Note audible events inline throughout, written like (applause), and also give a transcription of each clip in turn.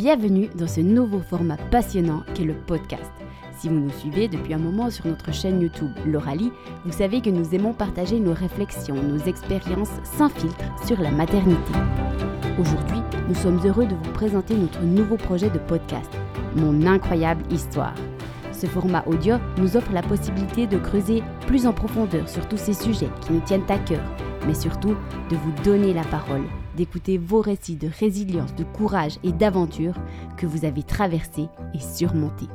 Bienvenue dans ce nouveau format passionnant qu'est le podcast. Si vous nous suivez depuis un moment sur notre chaîne YouTube L'Oralie, vous savez que nous aimons partager nos réflexions, nos expériences sans filtre sur la maternité. Aujourd'hui, nous sommes heureux de vous présenter notre nouveau projet de podcast, Mon incroyable histoire. Ce format audio nous offre la possibilité de creuser plus en profondeur sur tous ces sujets qui nous tiennent à cœur, mais surtout de vous donner la parole, d'écouter vos récits de résilience, de courage et d'aventure que vous avez traversés et surmontés.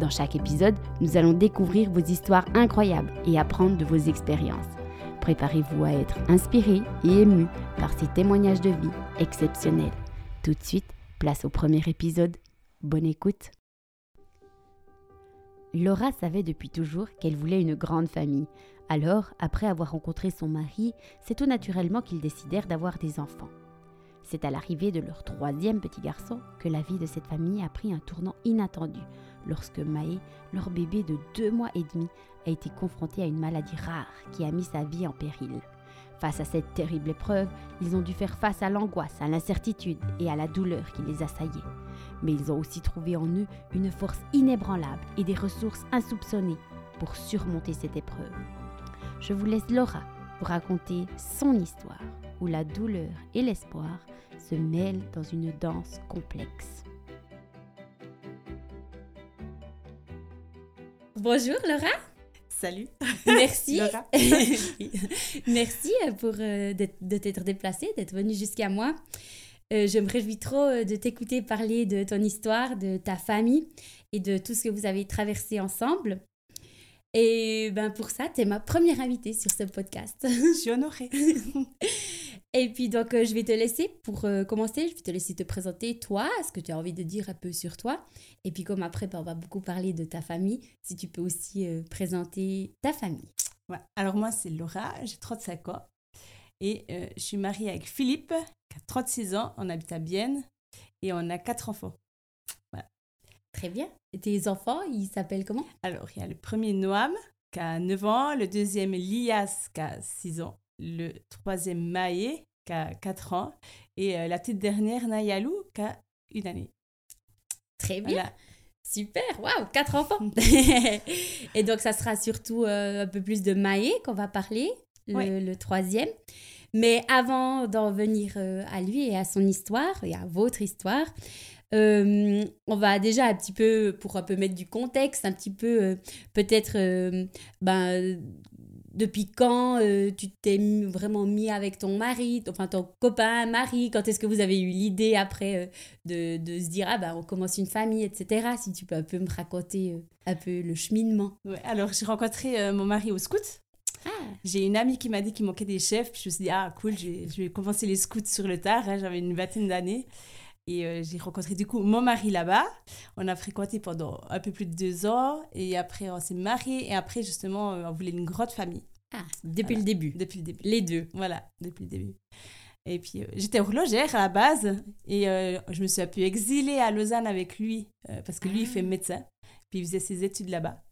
Dans chaque épisode, nous allons découvrir vos histoires incroyables et apprendre de vos expériences. Préparez-vous à être inspiré et ému par ces témoignages de vie exceptionnels. Tout de suite, place au premier épisode. Bonne écoute. Laura savait depuis toujours qu'elle voulait une grande famille. Alors, après avoir rencontré son mari, c'est tout naturellement qu'ils décidèrent d'avoir des enfants. C'est à l'arrivée de leur troisième petit garçon que la vie de cette famille a pris un tournant inattendu, lorsque Maë, leur bébé de deux mois et demi, a été confronté à une maladie rare qui a mis sa vie en péril. Face à cette terrible épreuve, ils ont dû faire face à l'angoisse, à l'incertitude et à la douleur qui les assaillait. Mais ils ont aussi trouvé en eux une force inébranlable et des ressources insoupçonnées pour surmonter cette épreuve. Je vous laisse Laura vous raconter son histoire, où la douleur et l'espoir se mêlent dans une danse complexe. Bonjour Laura. Salut. Merci. (laughs) Laura. (laughs) Merci pour, euh, d'être- de t'être déplacée, d'être venue jusqu'à moi. Euh, je me réjouis trop euh, de t'écouter parler de ton histoire, de ta famille et de tout ce que vous avez traversé ensemble. Et ben pour ça, tu es ma première invitée sur ce podcast. (laughs) Je suis honorée. (laughs) Et puis donc, euh, je vais te laisser, pour euh, commencer, je vais te laisser te présenter toi, ce que tu as envie de dire un peu sur toi. Et puis comme après, ben, on va beaucoup parler de ta famille, si tu peux aussi euh, présenter ta famille. Ouais. Alors moi, c'est Laura, j'ai 35 ans. Et euh, je suis mariée avec Philippe, qui a 36 ans. On habite à Bienne. Et on a quatre enfants. Très bien. Et tes enfants, ils s'appellent comment? Alors, il y a le premier Noam, qui a 9 ans. Le deuxième Lias, qui a 6 ans. Le troisième Maë, qui a 4 ans. Et euh, la petite dernière, Nayalou, qui a une année. Très bien. Voilà. Super, waouh, quatre enfants. (laughs) et donc, ça sera surtout euh, un peu plus de Maë qu'on va parler, le troisième. Mais avant d'en venir euh, à lui et à son histoire, et à votre histoire, euh, on va déjà un petit peu, pour un peu mettre du contexte, un petit peu, euh, peut-être, euh, ben, depuis quand tu t'es vraiment mis avec ton mari, enfin ton copain, mari, quand est-ce que vous avez eu l'idée après de, de se dire, ah ben on commence une famille, etc. Si tu peux un peu me raconter un peu le cheminement. Ouais, alors, j'ai rencontré mon mari au scout. Ah, J'ai une amie qui m'a dit qu'il manquait des chefs. Puis je me suis dit, ah cool, je vais, je vais commencer les scouts sur le tard. hein, J'avais une vingtaine d'années. Et euh, j'ai rencontré du coup mon mari là-bas. On a fréquenté pendant un peu plus de deux ans. Et après, on s'est mariés. Et après, justement, euh, on voulait une grande famille. ah, depuis Voilà. le début. Depuis le début. Les deux. Voilà, depuis le début. Et puis, euh, j'étais horlogère à la base. Et euh, je me suis un peu exilée à Lausanne avec lui. parce que lui, il fait médecin. Puis, il faisait ses études là-bas.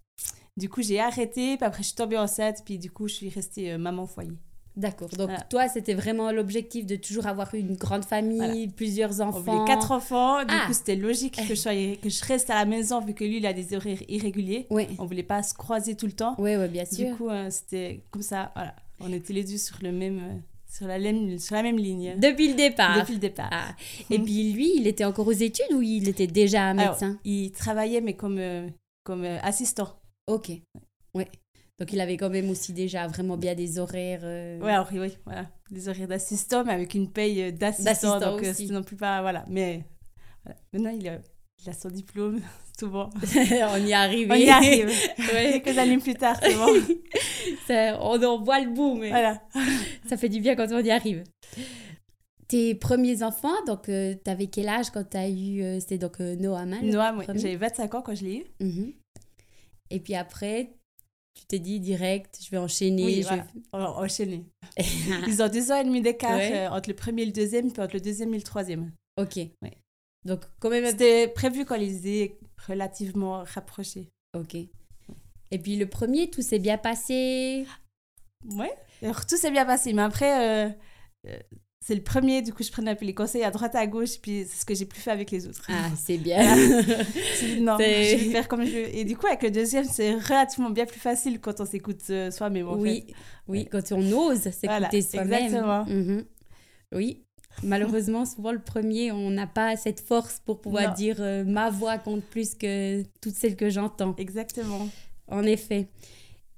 Du coup, j'ai arrêté. Puis après, je suis tombée enceinte. Puis, du coup, je suis restée maman au foyer. D'accord. Donc Voilà. toi, c'était vraiment l'objectif de toujours avoir une grande famille, Voilà. plusieurs enfants. quatre enfants, du Ah. coup c'était logique que je, sois, que je reste à la maison vu que lui il a des horaires irréguliers. Oui, On voulait pas se croiser tout le temps. oui, ouais, bien Du sûr. coup euh, c'était comme ça, voilà. On était les deux sur le même, euh, sur la même, sur la même ligne Depuis le départ. depuis le départ. Ah. Et puis lui, il était encore aux études ou il était déjà Alors, médecin? il travaillait mais comme, euh, comme euh, assistant. Ok. Ouais. Donc il avait quand même aussi déjà vraiment bien des horaires. euh, Ouais, alors, oui, oui, voilà. Des horaires d'assistant mais avec une paye euh, d'assistant. Donc euh, aussi. non plus pas, voilà. Mais voilà. maintenant il a, il a son diplôme, (laughs) c'est bon. (laughs) on y est arrivé. On y arrive. (laughs) Ouais. Quelques années plus tard, c'est bon. Ça, on en voit le bout, mais voilà. ça fait du bien quand on y arrive. Tes premiers enfants, donc tu t'avais quel âge quand t'as eu, euh, c'était donc euh, Noam, hein, Noam, oui. J'avais 25 ans quand je l'ai eu. Mhm. Et puis après, tu t'es dit direct, je vais enchaîner. Oui, je voilà. va enchaîner. (laughs) Ils ont deux ans et demi d'écart Ouais. euh, entre le premier et le deuxième, puis entre le deuxième et le troisième. ok. Ouais. Donc quand même. C'était prévu quand ils étaient relativement rapprochés. Ok. Et puis le premier, tout s'est bien passé? Ouais. Alors tout s'est bien passé, mais après, euh, euh, c'est le premier, du coup, je prenais un peu les conseils à droite, à gauche, puis c'est ce que j'ai plus fait avec les autres. Ah, c'est (laughs) bien. Dis, non, je vais faire comme je veux. Et du coup, avec le deuxième, c'est relativement bien plus facile quand on s'écoute euh, soi-même, en oui, fait. oui, quand on ose s'écouter Voilà, soi-même. exactement. Mhm. Oui. Malheureusement, souvent le premier, on n'a pas cette force pour pouvoir Non. dire euh, ma voix compte plus que toutes celles que j'entends. Exactement. En effet.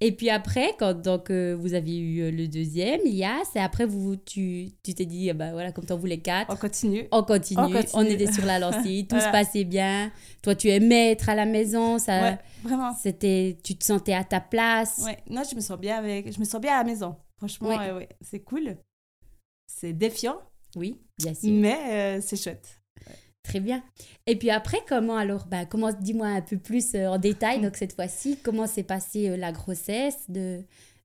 Et puis après, quand donc, euh, vous avez eu euh, le deuxième, Lias, et après vous, tu tu t'es dit, ah bah voilà, comme t'en voulais quatre, On continue. on continue, On on, continue. était sur la lancée, (laughs) tout se passait bien. Toi, tu aimais être à la maison, ça, Ouais, vraiment. c'était, tu te sentais à ta place. Ouais, non, je me sens bien avec, je me sens bien à la maison. Franchement, Ouais. ouais, c'est cool. C'est défiant, Oui, bien sûr. mais euh, c'est chouette. Très bien. Et puis après, comment alors bah, comment, Dis-moi un peu plus euh, en détail, donc cette fois-ci, comment s'est passée euh, la grossesse de,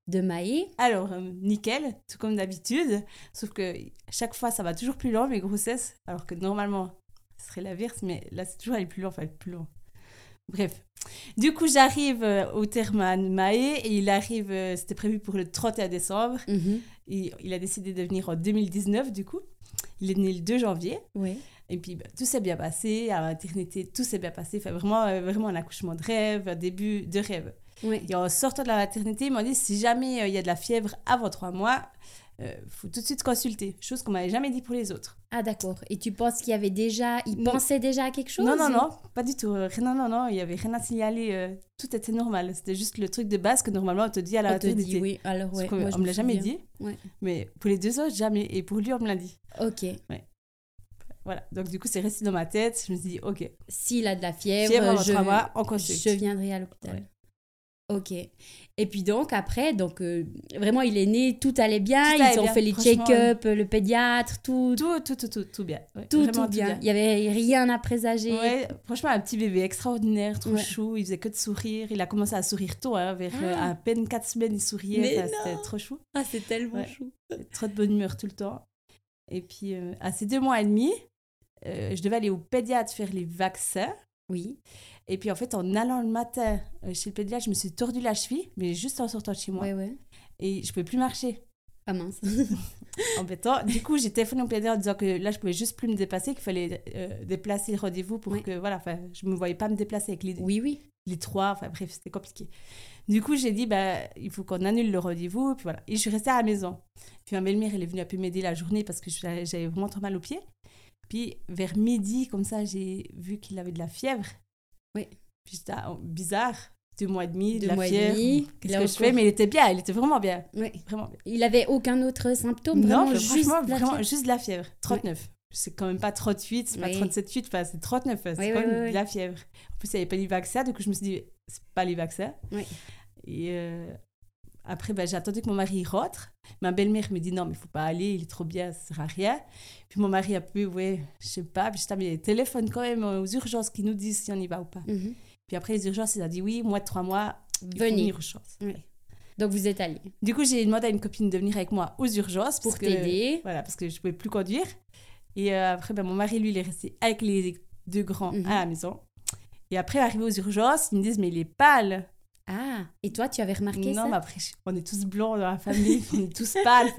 de Maë? Alors, euh, nickel, tout comme d'habitude. Sauf que chaque fois, ça va toujours plus loin, mes grossesses. Alors que normalement, ce serait l'inverse, mais là, c'est toujours aller plus loin, enfin, plus loin. Bref. Du coup, j'arrive au terme à Maé et il arrive, c'était prévu pour le 31 décembre. Mhm. Et il a décidé de venir en 2019, du coup. Il est né le 2 janvier. Oui. Et puis, bah, tout s'est bien passé. À la maternité, tout s'est bien passé. Enfin, vraiment, euh, vraiment un accouchement de rêve, un début de rêve. Oui. Et en sortant de la maternité, ils m'ont dit si jamais euh, il y a de la fièvre avant trois mois, il faut tout de suite consulter. Chose qu'on m'avait jamais dit pour les autres. Ah d'accord. Et tu penses qu'il y avait déjà, il Non. pensait déjà à quelque chose non, non, non, pas du tout. Euh, Non, non, non, il y avait rien à signaler. euh, tout était normal. C'était juste le truc de base que normalement on te dit à la On te maternité. dit oui. Alors ouais. moi, je on me l'a jamais dit. Ouais. Mais pour les deux autres, jamais. Et pour lui, on me l'a dit. Ok. Voilà. Donc du coup, c'est resté dans ma tête. Je me suis dit, ok, S'il a de la fièvre, je, je viendrai à l'hôpital. Ouais. Ok. Et puis donc après, donc euh, vraiment il est né, tout allait bien, Tout ils ont bien, fait les check-up, le pédiatre, tout, tout, Tout, tout, tout, tout, tout bien. Ouais, tout, vraiment bien. Il y avait rien à présager. Ouais, franchement, un petit bébé extraordinaire, trop Ouais. chou. Il faisait que de sourire. Il a commencé à sourire tôt, hein, vers euh, Ah. à peine 4 semaines, il souriait. C'était trop chou. Ah c'est tellement chou. Trop de bonne humeur tout le temps. Et puis, euh, à ces deux mois et demi, euh, je devais aller au pédiatre faire les vaccins. Oui. Et puis, en fait, en allant le matin euh, chez le pédiatre, je me suis tordu la cheville, mais juste en sortant de chez moi. Ouais ouais. Et je pouvais plus marcher. Ah mince. (laughs) embêtant. Du coup, j'ai téléphoné au pédiatre en disant que là, je pouvais juste plus me déplacer, qu'il fallait euh, déplacer le rendez-vous pour que, voilà, je me voyais pas me déplacer avec les, oui oui. les trois, enfin bref, c'était compliqué. Du coup, j'ai dit, bah, il faut qu'on annule le rendez-vous, puis voilà. Et je suis restée à la maison. Puis ma belle-mère, elle est venue un peu m'aider la journée parce que j'avais vraiment trop mal aux pieds. Puis vers midi, comme ça, j'ai vu qu'il avait de la fièvre. Oui. Puis j'étais, ah, bizarre, deux mois et demi, de la fièvre. Qu'est-ce que je fais? Mais il était bien, il était vraiment bien. Oui. Vraiment bien. Il avait aucun autre symptôme, non, vraiment juste franchement, la vraiment, fièvre. juste de la fièvre. 39. C'est quand même pas 38, c'est pas Oui. 37,8, enfin, c'est 39. C'est Oui, quand oui, même oui, de la fièvre. En plus, il n'y avait pas les vaccins, du coup, je me suis dit, c'est pas les vaccins. Oui. Et euh, après, ben, j'ai attendu que mon mari rentre. Ma belle-mère me dit, non, mais il faut pas aller, il est trop bien, ça sert à rien. Puis mon mari a peu, ouais, je sais pas. Puis je mais téléphone quand même aux urgences qui nous disent si on y va ou pas. Mhm. Puis après, les urgences, il a dit, oui, de trois mois, venir aux urgences. Oui. Donc vous êtes allés Du coup, j'ai demandé à une copine de venir avec moi aux urgences. pour t'aider. voilà, parce que je pouvais plus conduire. Et euh, après, ben, mon mari, lui, il est resté avec les deux grands Mhm. à la maison. Et après, arrivé aux urgences, ils me disent, mais il est pâle. Ah, et toi tu avais remarqué non, ça mais après, on est tous blancs dans la famille, (laughs) on est tous pâles.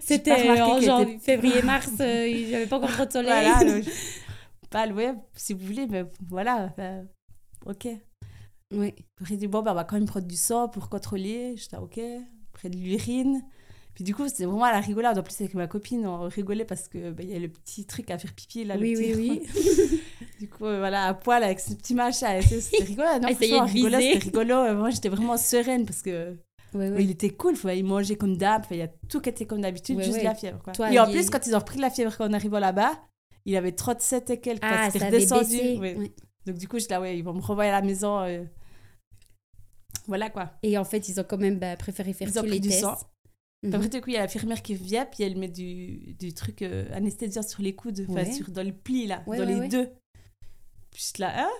C'était en qu'il (laughs) février-mars, euh, il n'y avait pas encore trop de soleil. voilà, donc, (laughs) pâle, ouais, si vous voulez, mais voilà. ok. Oui. Après, dit, bon, ben, on va quand même prendre du sang pour contrôler. J'étais, ok. Après, de l'urine. Puis du coup, c'était vraiment à la rigolade. En plus, avec ma copine, on rigolait parce que ben, il y a le petit truc à faire pipi, là. le Oui, petit oui, oui. Du coup, euh, voilà, à poil avec ce petit machin. C'était rigolo. Non, franchement, rigolo. C'était rigolo. Euh, Moi, j'étais vraiment sereine parce que Oui, mais oui. il était cool. Il mangeait comme d'hab. Il y a tout qui était comme d'habitude, Ouais, juste ouais. la fièvre. Quoi. Toi, et en il- plus, quand ils ont repris la fièvre quand on arrive là-bas, il avait 37 et quelques. Ah, c'était redescendu. ouais. oui. Donc, du coup, je là, ouais, ils vont me renvoyer à la maison. euh. Voilà quoi. Et en fait, ils ont quand même bah, préféré faire Ils ont tous les du tests. sang. Mhm. Après, du coup, il y a l'infirmière qui vient, puis elle met du, du truc euh, anesthésiant sur les coudes, enfin, Ouais. sur, dans le pli, là, Ouais, dans ouais, les ouais. deux. Puis là, hein?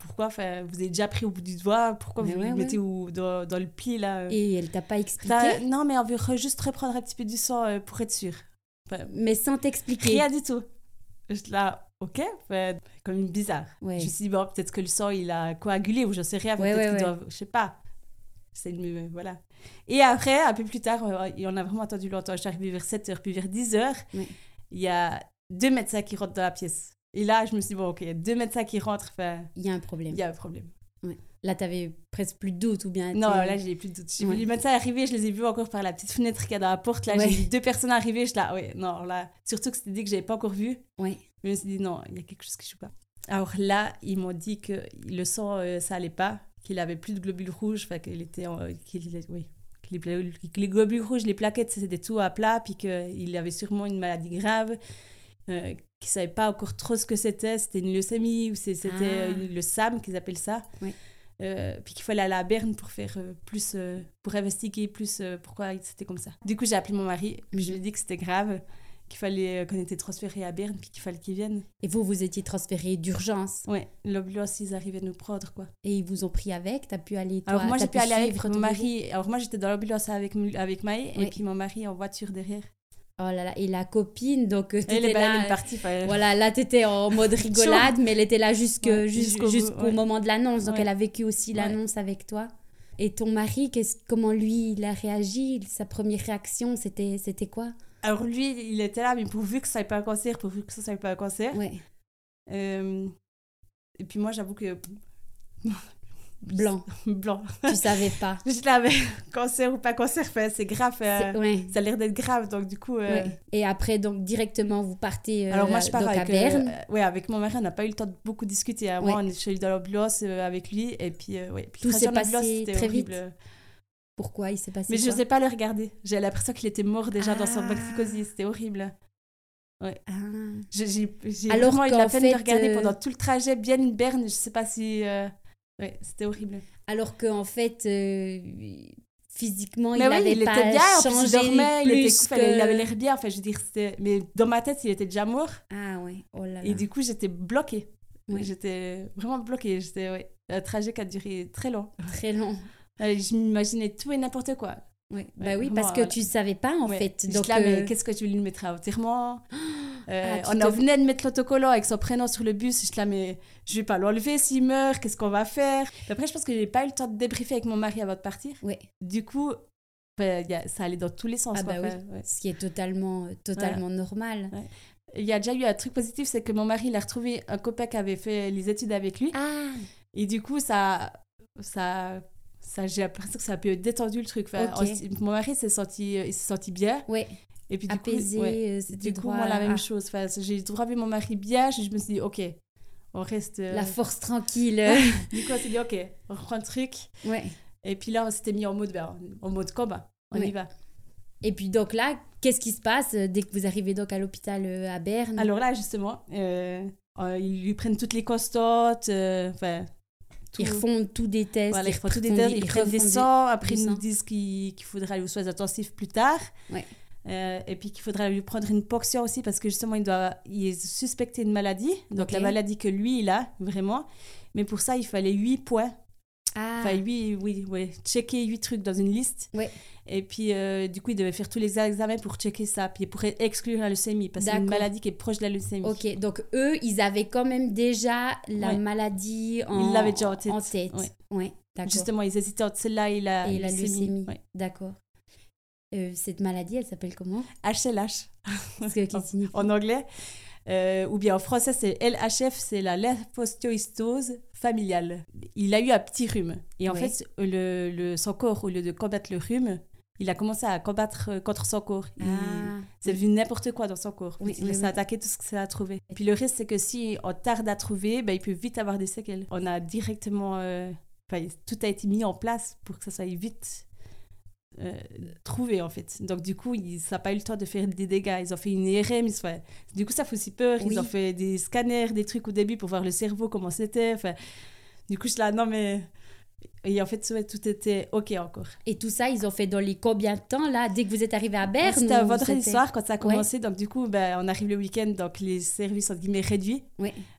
Pourquoi enfin, Vous avez déjà pris au bout du doigt, pourquoi Mais vous ouais, le ouais. mettez au- dans, dans le pli, là? Euh Et elle t'a pas expliqué, Non, mais on veut re- juste reprendre un petit peu du sang euh, pour être sûr. Enfin, mais sans t'expliquer. rien du tout. Je suis là, ok, enfin, comme bizarre. Ouais. Je me suis dit, bon, peut-être que le sang, il a coagulé ou je sais rien, Ouais, peut-être ouais, qu'il ouais. doit, je sais pas. C'est une, voilà. Et après, un peu plus tard, euh, et on a vraiment attendu longtemps. Arrivée vers 7h, puis vers 10h, Oui. il y a deux médecins qui rentrent dans la pièce. Et là, je me suis dit, bon, ok, il y a deux médecins qui rentrent, Il y a un problème. il y a un problème. Là, t'avais presque plus de doute ou bien. Non, là, j'ai plus de doute. J'ai Ouais. vu les médecins arriver, je les ai vus encore par la petite fenêtre qu'il y a dans la porte. Là, Ouais. j'ai vu deux personnes arriver. Je suis là, ouais, non, là, surtout que c'était dit que j'avais pas encore vu. Ouais. Je me suis dit, non, il y a quelque chose qui joue pas. Alors là, ils m'ont dit que le sang, euh, ça allait pas, qu'il avait plus de globules rouges, enfin, qu'il était, en- qu'il, oui, que les, pla- que les globules rouges, les plaquettes, c'était tout à plat, puis qu'il avait sûrement une maladie grave, euh, qu'il savait pas encore trop ce que c'était, c'était une leucémie ou c'était Ah. euh, le SAM qu'ils appellent ça. Oui. Euh, puis qu'il fallait aller à Berne pour faire euh, plus, euh, pour investiguer plus pourquoi c'était comme ça. Du coup, j'ai appelé mon mari, puis je lui ai dit que c'était grave, qu'il fallait, qu'on était transféré à Berne, puis qu'il fallait qu'il vienne. Et vous, vous étiez transféré d'urgence. Ouais, l'ambulance, ils arrivaient nous prendre, quoi. Et ils vous ont pris avec? T'as pu aller. Toi, Alors moi, j'ai pu aller avec mon mari. Alors moi, j'étais dans l'ambulance avec, avec Maë, et puis mon mari en voiture derrière. Oh là là. Et la copine, donc euh, Elle t'étais est, bah, elle là. est partie. enfin, Voilà, là, t'étais en (laughs) mode rigolade, mais elle était là Ouais, jusqu'au ouais. moment de l'annonce. Donc, Ouais. elle a vécu aussi l'annonce avec toi. Et ton mari, comment lui, il a réagi? Sa première réaction, c'était, c'était quoi? Alors lui, il était là, mais pourvu que ça soit pas un cancer, pourvu que ça soit pas un cancer. Ouais, Euh, Et puis moi, j'avoue que... blanc. (laughs) Blanc. tu savais pas. (laughs) Là, mais cancer ou pas cancer, c'est grave. euh, ouais, Ça a l'air d'être grave, donc du coup... euh, ouais. Et après, donc, directement, vous partez euh, Alors moi, je pars donc, à avec, Berne. ouais, avec mon mari, on n'a pas eu le temps de beaucoup discuter. hein. Moi, Ouais. on est, je suis allée dans l'ambulance avec lui, et puis, ouais. Puis Tout s'est passé c'était très horrible. vite. Pourquoi il s'est passé Mais je n'osais pas le regarder. J'ai l'impression qu'il était mort déjà dans son Ah. toxicose. C'était horrible. Ah. J'ai vraiment eu de la qu'en peine de fait, le regarder pendant tout le trajet, bien une berne. Je sais pas si. Euh, Ouais, c'était horrible. Alors qu'en fait, euh, physiquement, Mais il oui, avait il pas était bien. En plus, changé il dormait, il, était plus cool, il avait que- l'air bien. Enfin, je veux dire, c'était. Mais dans ma tête, il était déjà mort. Ah ouais, oh là là. Et du coup, j'étais bloquée. Ouais. J'étais vraiment bloquée. J'étais, ouais. Un trajet qui a duré très long. Très long. (laughs) Euh, Je m'imaginais tout et n'importe quoi. Ouais. Bah oui, vraiment, parce que voilà. tu savais pas en Ouais. fait. Donc, là, mais euh, qu'est-ce que tu lui mettre à enterrement? (gasps) Euh, Ah, On en venait de mettre l'autocollant avec son prénom sur le bus. Je là, mais je vais pas l'enlever s'il meurt. Qu'est-ce qu'on va faire? Puis Après, je pense que j'ai pas eu le temps de débriefer avec mon mari avant de partir. ouais. Du coup, ben, y a- ça allait dans tous les sens. Ah bah oui. Ouais. Ce qui est totalement, euh, totalement normal. Il y a déjà eu un truc positif, c'est que mon mari, il a retrouvé un copain qui avait fait les études avec lui. Ah, Et du coup, ça, ça, ça j'ai l'impression que ça a un peu détendu le truc. Enfin, Ok. on- mon mari s'est senti, il s'est senti bien. ouais, Et puis du apaisé, coup, ouais. euh, c'était du coup, droit moi, la même à- chose. Enfin, j'ai vu mon mari bien. Je me suis dit, ok, on reste. euh, La force tranquille. Du coup, on s'est dit, ok, on reprend le truc. ouais. Et puis là, on s'était mis en mode, ben, en mode combat. On Ouais. y va. Et puis donc là, qu'est-ce qui se passe euh, dès que vous arrivez donc à l'hôpital à Berne? Alors là, justement, euh, ils lui prennent toutes les constantes. euh, tout. Ils refont tous des tests. Voilà, ils font tous des refont tests, ils prennent des refont sangs, après ils nous disent qu'il qu'il faudra aller aux soins intensifs plus tard. Ouais. Euh, et puis qu'il faudra lui prendre une ponction aussi parce que justement il doit il est suspecté une maladie, donc la maladie que lui il a vraiment. Mais pour ça il fallait 8 points, Ah, enfin 8, oui, oui, checker 8 trucs dans une liste. Ouais. Et puis euh, du coup il devait faire tous les examens pour checker ça, puis pour exclure la leucémie parce que c'est une maladie qui est proche de la leucémie. ok. Donc eux, ils avaient quand même déjà la maladie en, Ils l'avaient déjà en tête. tête. Ouais. Ouais, d'accord. Justement ils hésitaient entre celle-là et la Et leucémie. Ouais. D'accord. Euh, cette maladie, elle s'appelle comment HLH. Que- en anglais. Euh, ou bien en français, c'est LHF, c'est la lymphostiohystose familiale. Il a eu un petit rhume. Et en Oui. fait, le, le, son corps, au lieu de combattre le rhume, il a commencé à combattre euh, contre son corps. Ah, C'est devenu n'importe quoi dans son corps. Oui, il oui, s'est oui. attaqué tout ce que ça a trouvé. Puis le risque, c'est que si on tarde à trouver, ben, il peut vite avoir des séquelles. On a directement... euh, tout a été mis en place pour que ça soit vite euh, trouvé, en fait. Donc, du coup, il- ça n'a pas eu le temps de faire des dégâts. Ils ont fait une IRM. Ils fait- Du coup, ça fait aussi peur. Oui. Ils ont fait des scanners, des trucs au début pour voir le cerveau, comment c'était. Enfin, du coup, je suis là, non, mais... Et en fait, ouais, tout était OK encore. Et tout ça, ils ont fait dans les combien de temps, là, dès que vous êtes arrivé à Berne C'était un vendredi soir quand ça a commencé. Donc, du coup, ben, on arrive le week-end, donc les services, entre guillemets, réduits.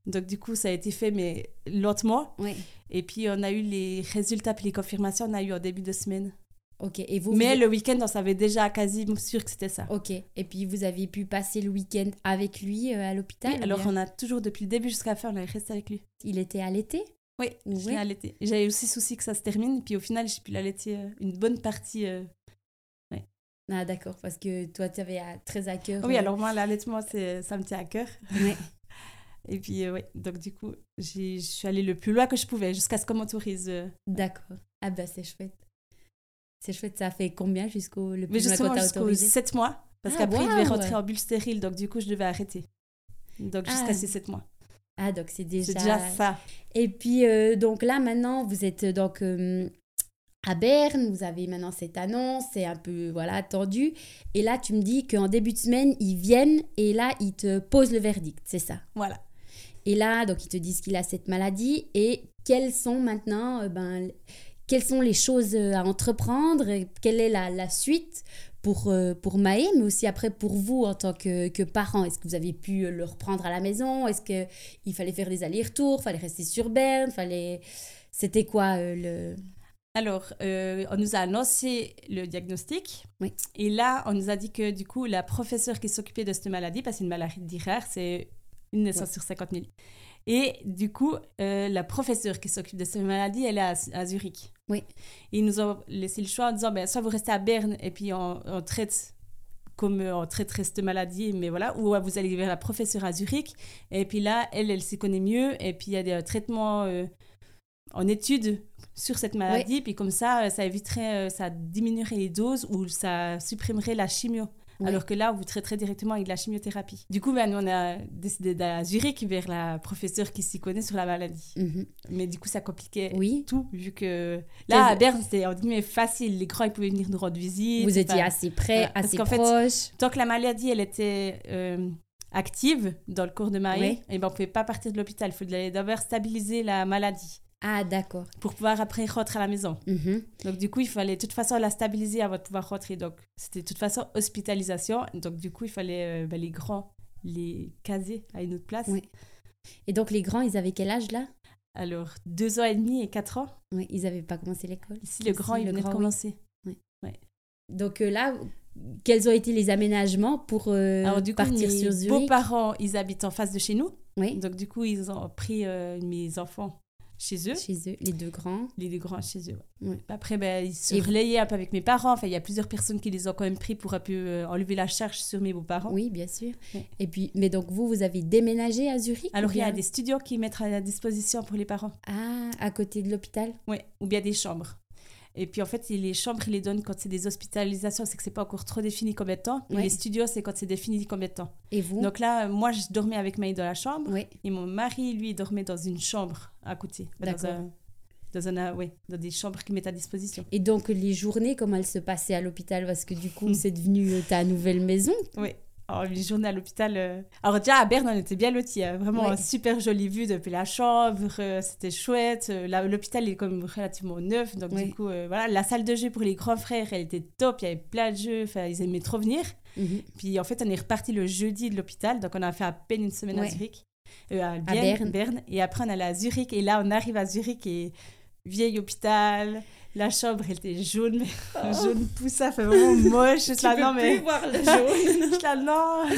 Donc, du coup, ça a été fait, mais lentement. Et puis, on a eu les résultats puis les confirmations, on a eu en début de semaine. Ok. Et vous, mais vous- le week-end, on savait déjà quasi sûr que c'était ça. Ok. Et puis, vous aviez pu passer le week-end avec lui euh, à l'hôpital Oui, alors, on a toujours, depuis le début jusqu'à la fin, on est resté avec lui. Il était allaité Oui, je l'ai allaité. J'avais aussi souci que ça se termine, puis au final, j'ai pu l'allaiter euh, une bonne partie. euh, Ah, d'accord, parce que toi, tu avais à- très à cœur. Oui, euh, alors moi, l'allaitement, c'est- ça me tient à cœur. ouais. (laughs) Et puis, euh, oui, donc du coup, je suis allée le plus loin que je pouvais, jusqu'à ce qu'on m'autorise. euh. D'accord. Ah, bah, c'est chouette. C'est chouette, ça fait combien jusqu'au le Mais justement, jusqu'aux autorisé 7 mois, parce Ah, qu'après, il devait rentrer en bulle stérile, donc du coup, je devais arrêter. Donc jusqu'à Ah. ces 7 mois. Ah, donc c'est déjà... C'est déjà ça. Et puis, euh, donc là, maintenant, vous êtes euh, donc euh, à Berne, vous avez maintenant cette annonce, c'est un peu, voilà, attendu. Et là, tu me dis qu'en début de semaine, ils viennent et là, ils te posent le verdict, c'est ça? Voilà. Et là, donc, ils te disent qu'il a cette maladie et quelles sont maintenant, euh, ben, quelles sont les choses euh, à entreprendre Quelle est la, la suite pour, euh, pour Maë, mais aussi après pour vous en tant que, que parent? Est-ce que vous avez pu euh, le reprendre à la maison? Est-ce qu'il fallait faire des allers-retours fallait rester sur Berne fallait... C'était quoi euh, le... Alors, euh, on nous a annoncé le diagnostic. Oui. Et là, on nous a dit que du coup, la professeure qui s'occupait de cette maladie, parce que c'est une maladie rare, c'est une naissance Ouais. sur 50 000. Et du coup, euh, la professeure qui s'occupe de cette maladie, elle est à, à Zurich. Oui. Ils nous ont laissé le choix en disant, ben, soit vous restez à Berne et puis on, on traite comme on traiterait cette maladie, mais voilà, ou vous allez vers la professeure à Zurich, et puis là, elle, elle s'y connaît mieux, et puis il y a des euh, traitements euh, en études sur cette maladie, puis comme ça, ça éviterait, ça diminuerait les doses ou ça supprimerait la chimio. Oui. Alors que là, on vous traiterait directement avec de la chimiothérapie. Du coup, ben, nous, on a décidé d'aller à Zurich vers la professeure qui s'y connaît sur la maladie. Mhm. Mais du coup, ça compliquait Oui, tout, vu que là, à Berne, c'était guillemets facile. Les grands, ils pouvaient venir nous rendre visite. vous étiez assez près, voilà, parce assez fait, proche. Tant que la maladie, elle était euh, active dans le cours de Oui. et ben, on ne pouvait pas partir de l'hôpital. Il fallait d'abord stabiliser la maladie Ah, d'accord. pour pouvoir après rentrer à la maison. Mhm. Donc, du coup, il fallait de toute façon la stabiliser avant de pouvoir rentrer. Donc, c'était de toute façon hospitalisation. Donc, du coup, il fallait euh, ben, les grands les caser à une autre place. Oui. Et donc, les grands, ils avaient quel âge là? Alors, deux ans et demi et quatre ans. Oui, ils n'avaient pas commencé l'école. Ici, le grand, il venait de oui. commencer. Donc euh, là, quels ont été les aménagements pour euh, Alors, du coup, partir mes sur Zurich? beaux-parents, ils habitent en face de chez nous. Oui, Donc, du coup, ils ont pris euh, mes enfants chez eux, chez eux, les deux grands. les deux grands chez eux. ouais. Ouais. Après, ben, ils se Et- relayaient un peu avec mes parents. Enfin, il y a plusieurs personnes qui les ont quand même pris pour un peu euh, enlever la charge sur mes beaux-parents. Oui, bien sûr. Oui. Et puis, mais donc vous, vous avez déménagé à Zurich Alors, il y a des studios qui mettent à la disposition pour les parents. Ah, à côté de l'hôpital? Ouais, ou bien des chambres. Et puis en fait, les chambres, ils les donnent quand c'est des hospitalisations, c'est que c'est pas encore trop défini combien de temps. Les studios, c'est quand c'est défini combien de temps. Et vous Donc là, moi, je dormais avec Maï dans la chambre. Et mon mari, lui, dormait dans une chambre à côté. Dans un, dans un, euh, ouais, dans des chambres qu'ils mettent à disposition. Et donc les journées, comment elles se passaient à l'hôpital? Parce que du coup, (laughs) c'est devenu euh, ta nouvelle maison. Oui. Alors, les journées à l'hôpital. euh, Alors, déjà, à Berne, on était bien lotis. hein. Vraiment, Ouais. une super jolie vue depuis la chambre. euh, C'était chouette. Euh, L'hôpital est comme relativement neuf. Donc, Ouais. du coup, voilà. La salle de jeu pour les grands frères, elle était top. Il y avait plein de jeux. Enfin, ils aimaient trop venir. Mhm. Puis, en fait, on est reparti le jeudi de l'hôpital. Donc, on a fait à peine une semaine Ouais. à Zurich. À, Bienne, Berne. Et après, on allait à Zurich. Et là, on arrive à Zurich et vieil hôpital. La chambre, elle était jaune, mais (laughs) (laughs) jaune poussin, fait vraiment moche. Je suis là, non, mais... voir le (laughs) là, non.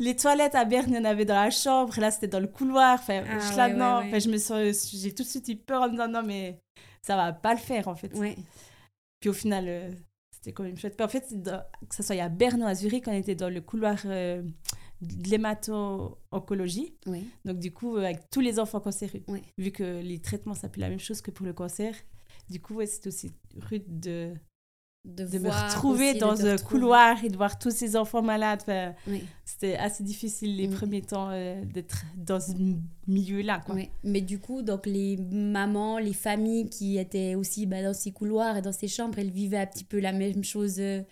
Les toilettes à Berne, il y en avait dans la chambre. Là, c'était dans le couloir. Enfin, Ah, je suis là, ouais, non. ouais. Enfin, je me sens, j'ai tout de suite eu peur en me disant, non, mais ça va pas le faire, en fait. Puis au final, euh, c'était quand même chouette. Puis en fait, dans- que ce soit à Berne ou à Zurich, on était dans le couloir euh, l'hémato-oncologie. Oui. Donc, du coup, euh, avec tous les enfants cancéreux. Vu que les traitements, ça peut la même chose que pour le cancer. Du coup, ouais, c'était aussi rude de, De, de me retrouver dans un couloir et de voir tous ces enfants malades. Enfin, Oui. c'était assez difficile les Mm. premiers temps euh, d'être dans ce milieu-là. Oui, mais du coup, donc les mamans, les familles qui étaient aussi bah, dans ces couloirs et dans ces chambres, elles vivaient un petit peu la même chose euh,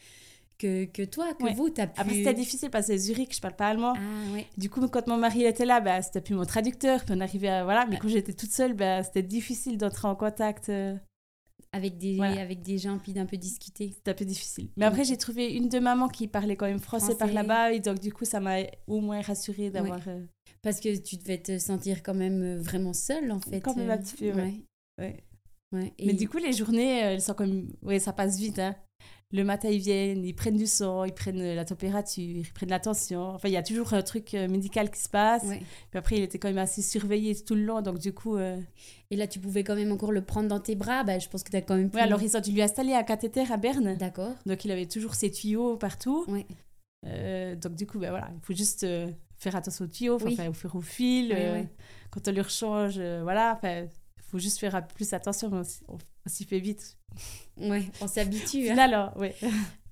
que, que toi, que Ouais. vous, t'as pu... Après, c'était difficile parce que Zurich, je parle pas allemand. Ah ouais, Du coup, quand mon mari était là, bah, c'était plus mon traducteur. Puis on arrivait à. Voilà. Mais Ah. quand j'étais toute seule, bah, c'était difficile d'entrer en contact. euh, avec des, Voilà. avec des gens, puis d'un peu discuter. C'était un peu difficile. Mais après, j'ai trouvé une de maman qui parlait quand même français, par là-bas. Et donc, du coup, ça m'a au moins rassurée d'avoir. euh, Parce que tu devais te sentir quand même euh, vraiment seule, en fait. Quand même un petit peu, ouais. ouais. Mais du coup, les journées, elles sont comme. Oui, ça passe vite. Hein. Le matin, ils viennent, ils prennent du sang, ils prennent la température, ils prennent la tension. Enfin, il y a toujours un truc euh, médical qui se passe. Ouais. Puis après, il était quand même assez surveillé tout le long. Donc, du coup, euh, Et là, tu pouvais quand même encore le prendre dans tes bras. Bah, je pense que tu as quand même pu... ouais, alors ils ont dû lui installer un cathéter à Berne. D'accord. Donc, il avait toujours ses tuyaux partout. Ouais. Euh, donc, du coup, ben, voilà, il faut juste euh, faire attention aux tuyaux, Oui. enfin, faire au fil. Oui. Quand on lui rechange, voilà. Il faut juste faire plus attention, on, on- s'y fait vite. Ouais, on s'habitue. hein. Là, alors, ouais.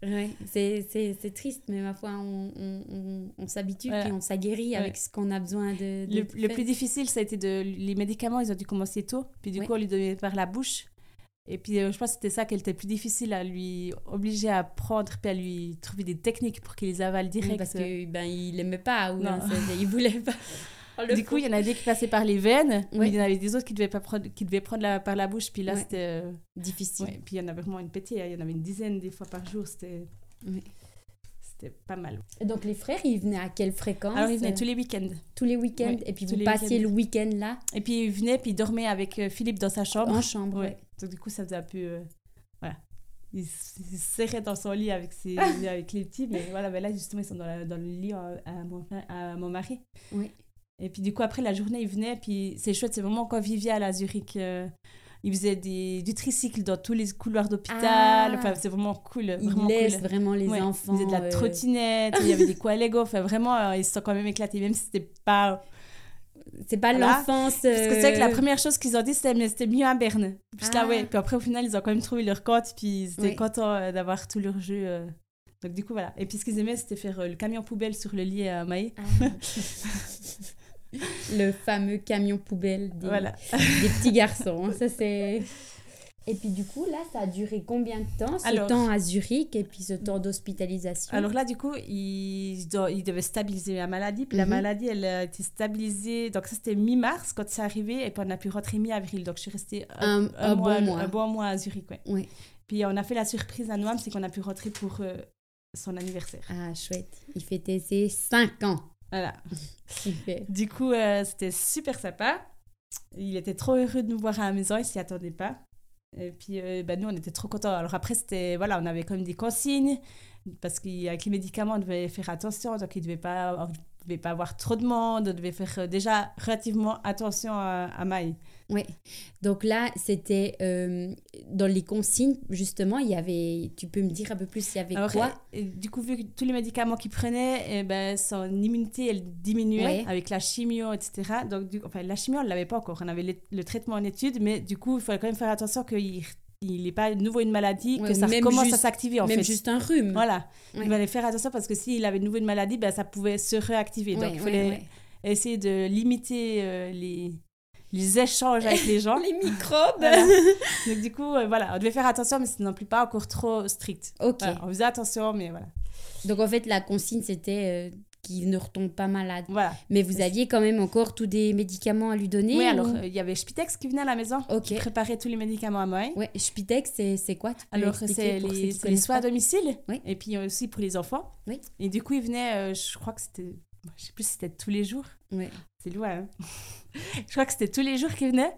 Ouais, c'est, triste, mais ma foi, on, on, on, on s'habitue Voilà. puis on s'aguerrit avec ce qu'on a besoin de, de Le, plus difficile, ça a été de. Les médicaments, ils ont dû commencer tôt. Puis du coup, on lui donnait par la bouche. Et puis, euh, je pense que c'était ça qui était plus difficile à lui obliger à prendre, puis à lui trouver des techniques pour qu'il les avale Oui, direct. parce que ben, il aimait pas ou Non. hein, c'est- il voulait pas. (laughs) Le du coup, il y en a des qui passaient par les veines, mais il y en avait des autres qui devaient, pas prendre, qui devaient prendre la- par la bouche. Puis là, Ouais. c'était. euh, difficile. ouais. Puis il y en avait vraiment une pétée. hein. Il y en avait une dizaine des fois par jour. C'était c'était pas mal. Et Donc les frères, ils venaient à quelle fréquence? Alors, ils venaient tous les week-ends. tous les week-ends? Et puis tous vous passiez le week-end là? Et puis, ils venaient, puis ils dormaient avec euh, Philippe dans sa chambre. en chambre. Ouais. Donc du coup, ça faisait un peu... euh, voilà. Il, se serrait dans son lit avec, ses, avec les petits. Mais voilà, mais là, justement, ils sont dans, la- dans le lit euh, à mon, à mon mari. Oui. Et puis du coup, après, la journée, il venait. Puis c'est chouette, c'est vraiment convivial à Zurich. euh, il faisait des, du tricycle dans tous les couloirs d'hôpital. Ah. Enfin, c'est vraiment cool. Ils laissent cool. vraiment les Ouais, enfants. Il faisait de la trottinette, il y avait des (laughs) Lego. Enfin, vraiment, euh, ils se sont quand même éclatés, même si c'était pas C'est pas Voilà. l'enfance. Parce que c'est vrai que la euh, première chose qu'ils ont dit, c'était mais c'était mieux à Berne. Puis là, Ah. ouais. Puis après, au final, ils ont quand même trouvé leur compte, puis ils étaient Oui. contents d'avoir tout leur jeu. Donc, du coup, voilà. Et puis, ce qu'ils aimaient, c'était faire le camion poubelle sur le lit à Maï. ah. (laughs) (laughs) le fameux camion poubelle des, Voilà. des petits garçons. hein, Ça c'est. Et puis du coup là, ça a duré combien de temps ce Alors- temps à Zurich et puis ce temps d'hospitalisation? Alors là, du coup, ils, ils devaient stabiliser la maladie. Puis la Mhm. maladie, elle a été stabilisée. Donc, ça, c'était mi-mars quand c'est arrivé. Et puis, on a pu rentrer mi-avril. Donc, je suis restée Un- un bon mois, mois. un bon mois à Zurich. Ouais. Oui. Puis, on a fait la surprise à Noam, c'est qu'on a pu rentrer pour euh, son anniversaire. Ah chouette. Il fêtait ses 5 ans. Voilà. Super. Du coup, euh, c'était super sympa. Il était trop heureux de nous voir à la maison, il s'y attendait pas. Et puis, euh, bah, nous, on était trop contents. Alors après, c'était, voilà, on avait quand même des consignes, parce qu'avec les médicaments, on devait faire attention, donc il ne devait pas, on devait pas avoir trop de monde, on devait faire euh, déjà relativement attention à, à Maï. Oui. Donc là, c'était euh, dans les consignes, justement, il y avait. Tu peux me dire un peu plus, il y avait Alors, quoi? et- et du coup, vu que tous les médicaments qu'il prenait, eh ben, son immunité, elle diminuait Ouais. avec la chimio, etc. Donc, du, enfin, la chimio, on ne l'avait pas encore. On avait le, le traitement en étude, mais du coup, il fallait quand même faire attention qu'il il n'ait pas de nouveau une maladie, Ouais, que ça même commence juste- à s'activer, en Même fait. juste un rhume. Voilà. Ouais. Il fallait faire attention parce que s'il avait de nouveau une maladie, ben, ça pouvait se réactiver. Donc, il fallait essayer de limiter euh, les, les échanges avec les gens. (laughs) Les microbes. Voilà. Donc, du coup, euh, voilà, on devait faire attention, mais c'était non plus pas encore trop strict. Ok. Voilà, on faisait attention, mais voilà. Donc en fait, la consigne, c'était euh, qu'il ne retombe pas malade. Voilà. Mais vous aviez quand même encore tous des médicaments à lui donner Oui, alors euh, il y avait Spitex qui venait à la maison, Ok. qui préparait tous les médicaments à moi. Ouais, Spitex, c'est c'est quoi Alors, c'est les, c'est soins à domicile, Oui. et puis aussi pour les enfants. Oui. Et du coup, il venait, je crois que c'était, je sais plus si c'était tous les jours, Ouais. C'est loin. hein. (laughs) je crois que c'était tous les jours qu'il venait.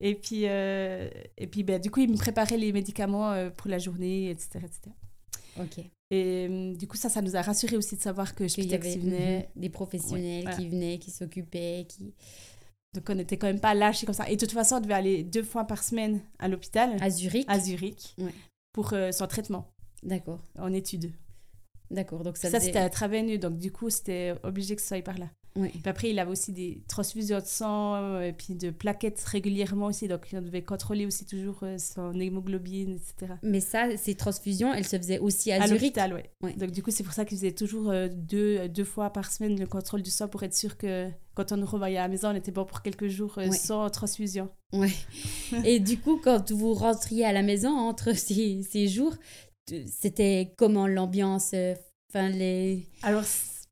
Et puis, euh, et puis ben, du coup, il me préparait les médicaments euh, pour la journée, etc. etc. Ok. Et euh, du coup, ça, ça nous a rassuré aussi de savoir que Qu'il y avait venait. mhm, des professionnels Ouais, qui venaient, qui s'occupaient, qui... Donc, on n'était quand même pas lâchés comme ça. Et de toute façon, on devait aller deux fois par semaine à l'hôpital, À Zurich à Zurich, Ouais. pour euh, son traitement D'accord. en études. D'accord. Donc ça, Ça, faisait- c'était intraveineux, donc du coup, c'était obligé que ce soit par là. Puis après, il avait aussi des transfusions de sang euh, et puis de plaquettes régulièrement aussi, donc on devait contrôler aussi toujours euh, son hémoglobine, etc. Mais ça, ces transfusions, elles se faisaient aussi à, À Zurich? l'hôpital, ouais. Ouais. Donc du coup, c'est pour ça qu'il faisait toujours euh, deux, deux fois par semaine le contrôle du sang pour être sûr que quand on nous revoyait à la maison, on était bon pour quelques jours Ouais. sans transfusion. Ouais. (laughs) Et du coup, quand vous rentriez à la maison entre (laughs) ces, ces jours, c'était comment l'ambiance Enfin, les... Alors,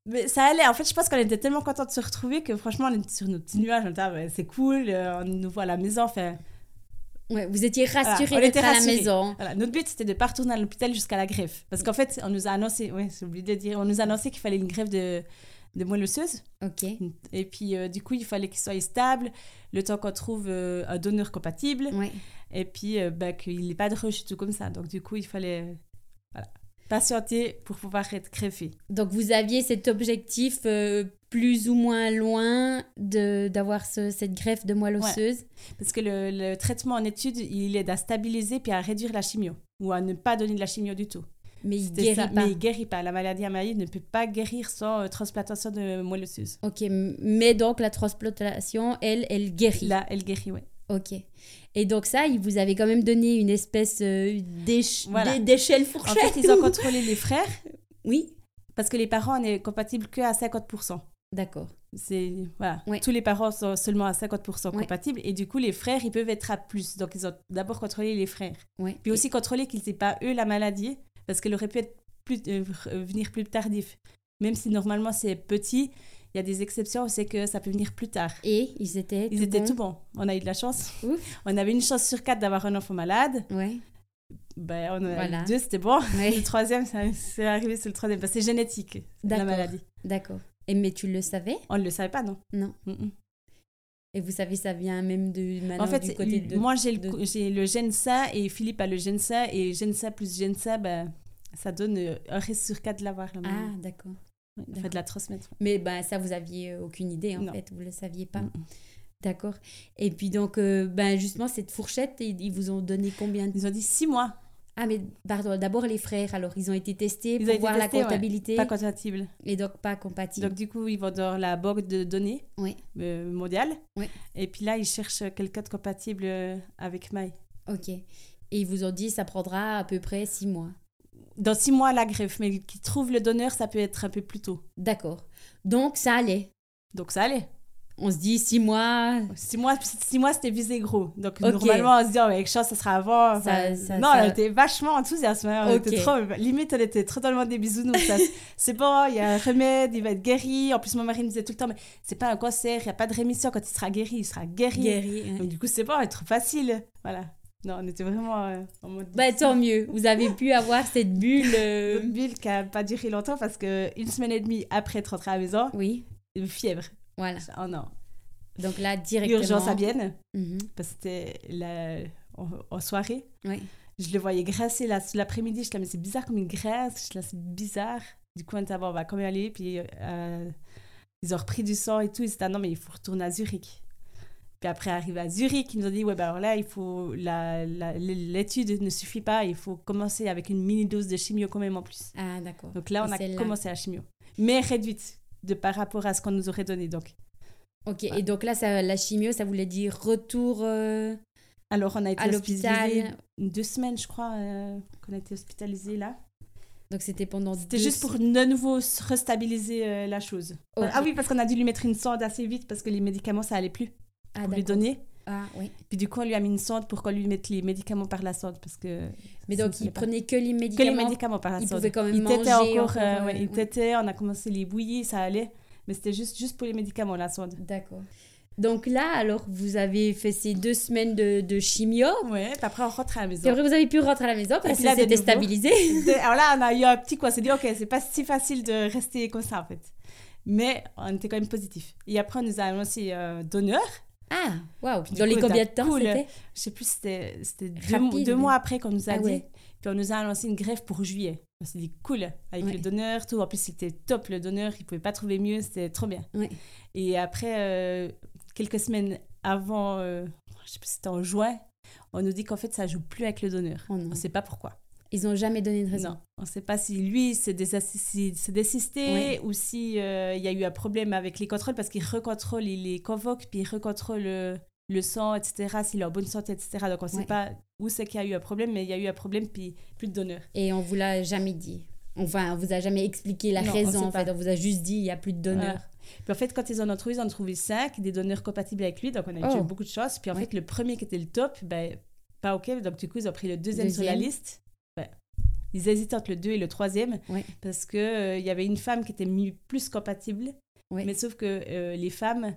mais ça allait. En fait, je pense qu'on était tellement contents de se retrouver que franchement, on était sur nos petits nuages. On était, ah, c'est cool, euh, on nous voit à la maison. Enfin, Ouais, vous étiez rassurés Voilà, on d'être était à la maison. Voilà, notre but c'était de pas retourner à l'hôpital jusqu'à la greffe. Parce qu'en fait, on nous a annoncé, ouais, j'ai oublié de dire, on nous a annoncé qu'il fallait une greffe de, de moelle osseuse. Ok. Et puis, euh, du coup, il fallait qu'il soit stable, le temps qu'on trouve euh, un donneur compatible. Ouais. Et puis, euh, bah, qu'il n'ait pas de rush et tout comme ça. Donc, du coup, il fallait. Patienter pour pouvoir être greffé. Donc vous aviez cet objectif euh, plus ou moins loin d'avoir ce- cette greffe de moelle Ouais. osseuse? Parce que le, le traitement en étude, il aide à stabiliser puis à réduire la chimio ou à ne pas donner de la chimio du tout. Mais il guérit ça. pas. Mais il guérit pas. La maladie amyloïde ne peut pas guérir sans euh, transplantation de moelle osseuse. Ok, mais donc la transplantation, elle, elle guérit. Là, elle guérit, oui. Ok. Et donc ça, il vous avait quand même donné une espèce euh, d'éch- Voilà. d'échelle En fourchette. fait, ils ont contrôlé les frères (laughs) Oui. parce que les parents, on est compatibles que à 50%. D'accord. C'est voilà, Ouais. tous les parents sont seulement à 50% Ouais. compatibles et du coup les frères ils peuvent être à plus. Donc ils ont d'abord contrôlé les frères, Ouais. puis aussi contrôlé qu'ils n'aient pas eux la maladie parce qu'elle aurait pu être plus euh, venir plus tardif. Même si normalement c'est petit, il y a des exceptions, c'est que ça peut venir plus tard. Et ils étaient. Ils tout étaient bons tout bons. On a eu de la chance. Ouf. On avait une chance sur quatre d'avoir un enfant malade. Ouais. Ben, on en a Voilà. eu deux, c'était bon. Ouais. Le troisième, ça- c'est arrivé sur le troisième. Que c'est génétique, la D'accord. maladie. D'accord. Et mais tu le savais? On ne le savait pas, non Non. Mm-mm. Et vous savez, ça vient même de maintenant En fait, du côté de. moi, j'ai le, de- j'ai le GENSA et Philippe a le GENSA. Et GENSA plus GENSA, ben, ça donne euh, un risque sur quatre de l'avoir. la Ah, d'accord. En fait, de la transmettre. Mais ben ça, vous aviez euh, aucune idée en Non. fait, vous le saviez pas. D'accord. Et puis donc, euh, ben justement cette fourchette, ils, ils vous ont donné combien de... Ils ont dit six mois, Ah mais pardon, d'abord les frères. Alors ils ont été testés Ils pour voir testés, la ouais. comptabilité pas compatible. et donc pas compatible. Donc, du coup, ils vont dans la banque de données Oui. euh, mondiale. Oui. Et puis là, ils cherchent quelqu'un de compatible avec Maï. Ok. Et ils vous ont dit ça prendra à peu près six mois. Dans six mois, la greffe. Mais qui trouve le donneur, ça peut être un peu plus tôt. D'accord. Donc ça allait. Donc, ça allait. On se dit six mois. Six mois, six mois c'était visé gros. Donc, normalement, on se dit, oh, avec chance, ça sera avant. Enfin, Ça- ça- non, ça- on était vachement enthousiaste. hein. On Ok. était trop, limite, on était totalement des bisounours. (laughs) c'est bon, il y a un remède, il va être guéri. En plus, mon mari me disait tout le temps, mais c'est pas un cancer, il n'y a pas de rémission. Quand il sera guéri, il sera guéri. Guéri. hein. Donc, du coup, c'est bon, être facile. Voilà. Non, on était vraiment euh, en mode. Bah tant mieux. Vous avez pu avoir cette bulle. euh, (laughs) Une bulle qui n'a pas duré longtemps parce que une semaine et demie après être rentrée à la maison, Oui. une fièvre. Voilà. Oh non. Donc là directement. Urgence à Bienne, Mhm. parce que c'était la... en, en soirée. Oui. Je le voyais graisser là, l'après-midi. Je me mais c'est bizarre comme il graisse. Je là, c'est bizarre. Du coup, on était, bon, on va quand même aller. Puis euh, ils ont repris du sang et tout. Ils étaient, ah non, mais il faut retourner à Zurich. Puis après, arrivé à Zurich, ils nous ont dit, ouais, ben alors là, il faut, l'étude ne suffit pas. Il faut commencer avec une mini dose de chimio quand même en plus. Ah d'accord. Donc là, on Et a c'est là. commencé la chimio. Mais réduite de par rapport à ce qu'on nous aurait donné. Donc, Ok. Et donc là, ça, la chimio, ça voulait dire retour euh, alors, on a été à l'hôpital. deux semaines, je crois, euh, qu'on a été hospitalisés là. Donc c'était pendant. C'était juste pour de nouveau se restabiliser euh, la chose. Ah oui, parce qu'on a dû lui mettre une sonde assez vite parce que les médicaments, ça allait plus Ah, pour lui donner. Ah oui. Puis du coup, on lui a mis une sonde pour qu'on lui mette les médicaments par la sonde parce que... Mais donc il prenait que les Que médicaments. les médicaments? par la il sonde. pouvait quand même il manger encore, encore, euh, euh, ouais, il tétait, on a commencé les bouillies, ça allait. Mais c'était juste, juste pour les médicaments, la sonde. D'accord. Donc là, alors vous avez fait ces deux semaines de, de chimio. Ouais, puis après, on rentre à la Et maison. après, vous avez pu rentrer à la maison parce que c'était stabilisé. (laughs) Alors là, on a eu un petit quoi. On s'est dit, OK, c'est pas si facile de rester comme ça, en fait. Mais on était quand même positif. Et après, on nous a annoncé euh, donneur. Ah, waouh. Dans les combien de temps cool. c'était Je sais plus, c'était deux, mois après qu'on nous a Ah dit. ouais. Puis on nous a annoncé une grève pour juillet. On s'est dit, cool, avec Ouais. le donneur, tout. En plus, c'était top, le donneur. Il pouvait pas trouver mieux. C'était trop bien. Ouais. Et après, euh, quelques semaines avant, euh, je sais plus, c'était en juin, on nous dit qu'en fait, ça joue plus avec le donneur. Oh. On sait pas pourquoi. Ils ont jamais donné de raison. Non, on ne sait pas si lui s'est désisté Ouais. ou si euh, y a eu un problème avec les contrôles parce qu'il recontrôle, il les convoque, puis il recontrôle le, le sang, etc., s'il est en bonne santé, etc. Donc on ne sait pas où c'est qu'il y a eu un problème, mais il y a eu un problème, puis plus de donneur. Et on vous l'a jamais dit. Enfin, on vous a jamais expliqué la Non, raison en fait. pas. On vous a juste dit il y a plus de donneurs. Puis en fait, quand ils en ont trouvé, ils en ont trouvé cinq, des donneurs compatibles avec lui, donc on a eu Oh. beaucoup de chance. Puis en Ouais. fait, le premier qui était le top, ben, pas OK, donc du coup, ils ont pris le deuxième, sur la liste. Ils hésitaient entre le deux et le troisième, Ouais. parce qu'il il y avait une femme qui était plus compatible, mais sauf que euh, les femmes,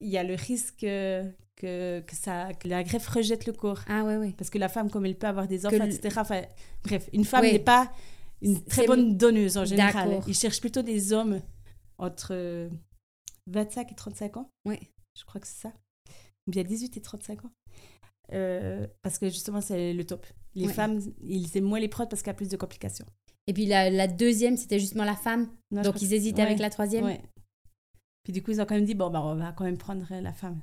il y a le risque euh, que, que, ça, que la greffe rejette le corps. Ah. Parce que la femme, comme elle peut avoir des enfants, etc. Enfin, bref, une femme n'est pas une très bonne donneuse en général. Ils cherchent plutôt des hommes entre euh, 25 et 35 ans. Ouais. Je crois que c'est ça. Ou bien 18 et 35 ans. Euh, parce que justement, c'est le top. Les Ouais. femmes, ils aiment moins les prods parce qu'il y a plus de complications. Et puis la, la deuxième, c'était justement la femme. Non, Donc ils hésitaient avec la troisième. ouais. Puis du coup, ils ont quand même dit, bon, bah, on va quand même prendre la femme.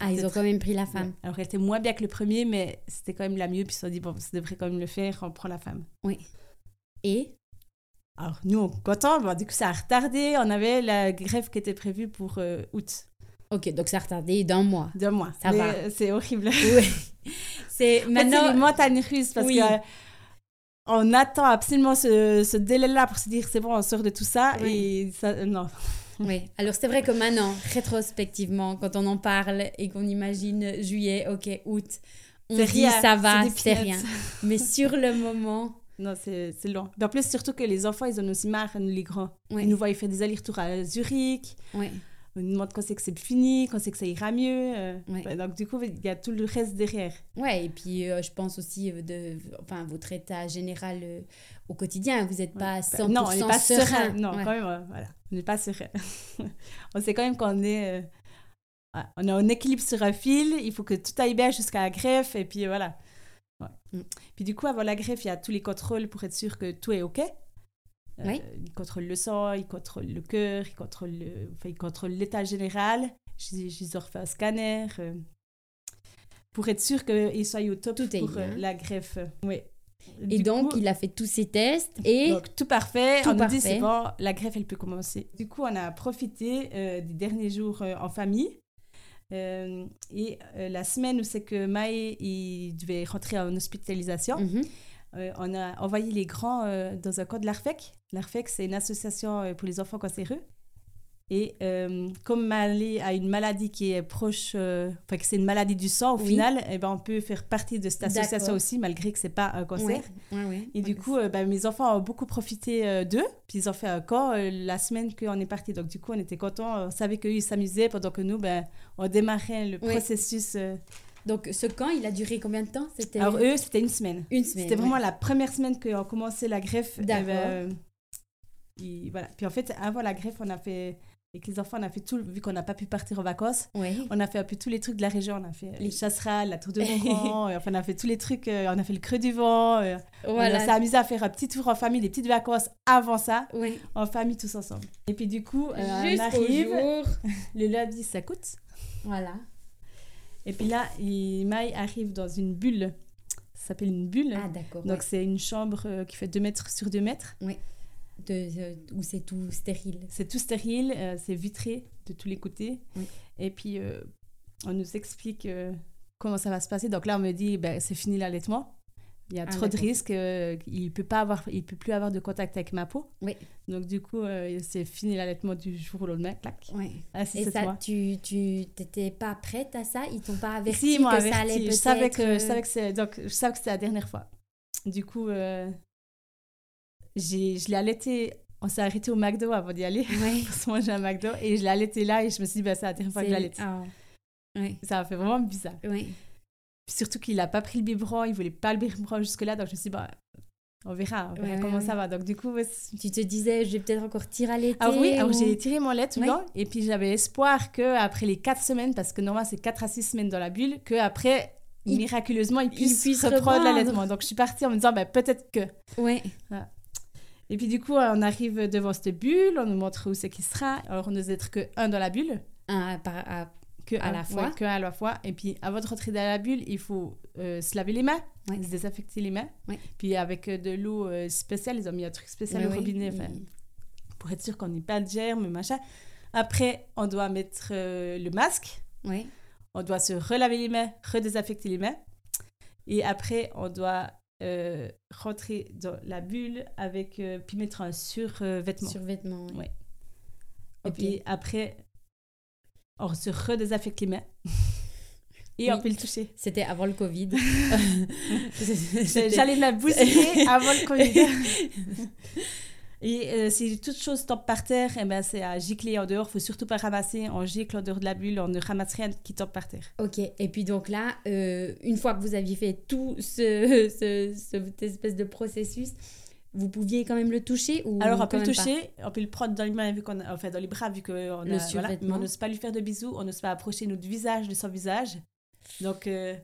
Ah, ils ont quand même pris la femme. Alors, elle était moins bien que le premier, mais c'était quand même la mieux. Puis ils se sont dit, bon, ça devrait quand même le faire, on prend la femme. Et? Alors, nous, on est contents. Bon, du coup, ça a retardé. On avait la greffe qui était prévue pour euh, août, Ok, donc ça a retardé d'un mois. deux mois. Ça Mais, va. euh, C'est horrible. (laughs) Oui. C'est Maintenant, c'est maintenant. les montagnes russes parce Oui. que on attend absolument ce, ce délai-là pour se dire c'est bon, on sort de tout ça Oui. et ça, euh, non. (laughs) Oui. Alors c'est vrai que maintenant, rétrospectivement, quand on en parle et qu'on imagine juillet, ok, août, on C'est dit rien, ça va, c'est rien. Mais (laughs) sur le moment, Non, c'est c'est long. En plus, surtout que les enfants, ils en ont aussi marre, nous, les grands. Ils nous voient faire des allers-retours à Zurich. oui. On nous demande quand c'est que c'est fini, quand c'est que ça ira mieux. euh. Bah, Donc, du coup, il y a tout le reste derrière. Ouais, et puis euh, je pense aussi euh, de, enfin, votre état général euh, au quotidien, vous n'êtes pas 100% Bah, non, on n'est pas serein. serein. Non, Ouais. quand même, voilà. On n'est pas serein. (laughs) on sait quand même qu'on est, on est en équilibre sur un fil. Il faut que tout aille bien jusqu'à la greffe. Et puis, voilà. Mm. Puis, du coup, avant la greffe, il y a tous les contrôles pour être sûr que tout est OK. Euh, Oui. Il contrôle le sang, il contrôle le cœur, il contrôle le- enfin, il contrôle l'état général. Je, je leur fais un scanner euh, pour être sûr qu'ils soient au top Tout pour euh, la greffe. Oui. Et donc, coup- il a fait tous ses tests et donc, tout parfait. Tout on nous dit, c'est bon, la greffe, elle peut commencer. Du coup, on a profité euh, des derniers jours euh, en famille. Euh, et la semaine où c'est que Maë il devait rentrer en hospitalisation, Mhm. Euh, on a envoyé les grands euh, dans un camp de l'ARFEC. L'ARFEC, c'est une association euh, pour les enfants cancéreux. Et euh, comme Malé a une maladie qui est proche, enfin que c'est une maladie du sang, au Oui. final, eh ben, on peut faire partie de cette association aussi, malgré que c'est pas un cancer. Ouais, ouais, ouais. Et du coup, bah, mes enfants ont beaucoup profité d'eux. Puis ils ont fait un camp la semaine qu'on est parti. Donc du coup, on était contents. On savait qu'eux, ils s'amusaient pendant que nous, ben, on démarrait le processus. Euh. Donc, ce camp, il a duré combien de temps? C'était Alors eux, c'était une semaine. une semaine. C'était vraiment la première semaine qu'on commençait la greffe. Eh D'accord. ben, ils- voilà. Puis en fait, avant la greffe, on a fait... Avec les enfants, on a fait tout, vu qu'on n'a pas pu partir en vacances, Ouais. on a fait un peu tous les trucs de la région. On a fait Les- les chasserales, la tour de (laughs) et enfin, on a fait tous les trucs, euh, on a fait le creux du vent. euh, On Voilà. s'est amusé à faire un petit tour en famille, des petites vacances avant ça, Ouais. en famille tous ensemble. Et puis du coup, euh, on arrive, jour. (laughs) le lundi ça coûte. Voilà. Et puis là, Maï arrive dans une bulle. Ça s'appelle une bulle. Ah, d'accord. Donc ouais. c'est une chambre euh, qui fait 2 mètres sur 2 mètres. De, de- où c'est tout stérile. C'est tout stérile, euh, c'est vitré de tous les côtés. Oui. Et puis euh, on nous explique euh, comment ça va se passer. Donc là, on me dit, ben, c'est fini l'allaitement. Il y a Ah, trop de risques. euh, il peut pas avoir, il peut plus avoir de contact avec ma peau. Oui. Donc du coup, euh, c'est fini l'allaitement du jour au lendemain. Clac. Ouais. Ah, Et ça, tu tu t'étais pas prête à ça? Ils t'ont pas averti Si, que averti. ça allait je peut-être savais que, je euh, savais que c'est, donc je savais que c'était la dernière fois. Du coup, euh, j'ai, je l'ai allaité. On s'est arrêté au McDo avant d'y aller Ouais. (laughs) pour se manger un McDo et je l'ai allaité là et je me suis dit bah c'est la dernière fois que je l'allaite. Ah. Ça a fait vraiment bizarre. Ouais. Puis surtout qu'il a pas pris le biberon, il voulait pas le biberon jusque là donc je me suis dit bah on verra, on verra Ouais, ouais, comment ouais. ça va. Donc du coup Tu te disais, je vais peut-être encore tirer à l'été ah oui, alors ou- j'ai tiré mon lait tout le Ouais. temps et puis j'avais espoir que après les 4 semaines parce que normalement c'est 4 à 6 semaines dans la bulle que après Il- miraculeusement il puisse, puisse reprendre l'allaitement. Donc je suis partie en me disant bah peut-être que Ouais. Et puis du coup, on arrive devant cette bulle, on nous montre où c'est qu'il sera. Alors on ne être que un dans la bulle, Un par- à- que À la fois. ouais, que à la fois. Et puis avant de rentrer dans la bulle, il faut euh, se laver les mains, Ouais. se désinfecter les mains. Ouais. Puis avec euh, de l'eau euh, spéciale, ils ont mis un truc spécial au robinet, pour être sûr qu'on n'ait pas de germes, machin. Après, on doit mettre euh, le masque, on doit se relaver les mains, redésinfecter les mains. Et après, on doit rentrer dans la bulle avec puis mettre un survêtement. Survêtement. Ouais. Et puis après, on se redésinfecte les mains. Et on peut le toucher. C'était avant le Covid. (laughs) J'allais la bousiller (laughs) avant le Covid. Et euh, si toute chose tombe par terre, eh ben, c'est à gicler en dehors. Il faut surtout pas ramasser. On gicle en dehors de la bulle. On ne ramasse rien qui tombe par terre. Ok, et puis donc là, euh, une fois que vous aviez fait tout ce, (laughs) ce- cette espèce de processus, vous pouviez quand même le toucher ou Alors on peut le toucher, on peut le prendre dans les mains, vu qu'on a- enfin dans les bras, vu qu'on Le voilà, on n'ose pas lui faire de bisous, on n'ose pas approcher notre visage de son visage. Donc euh,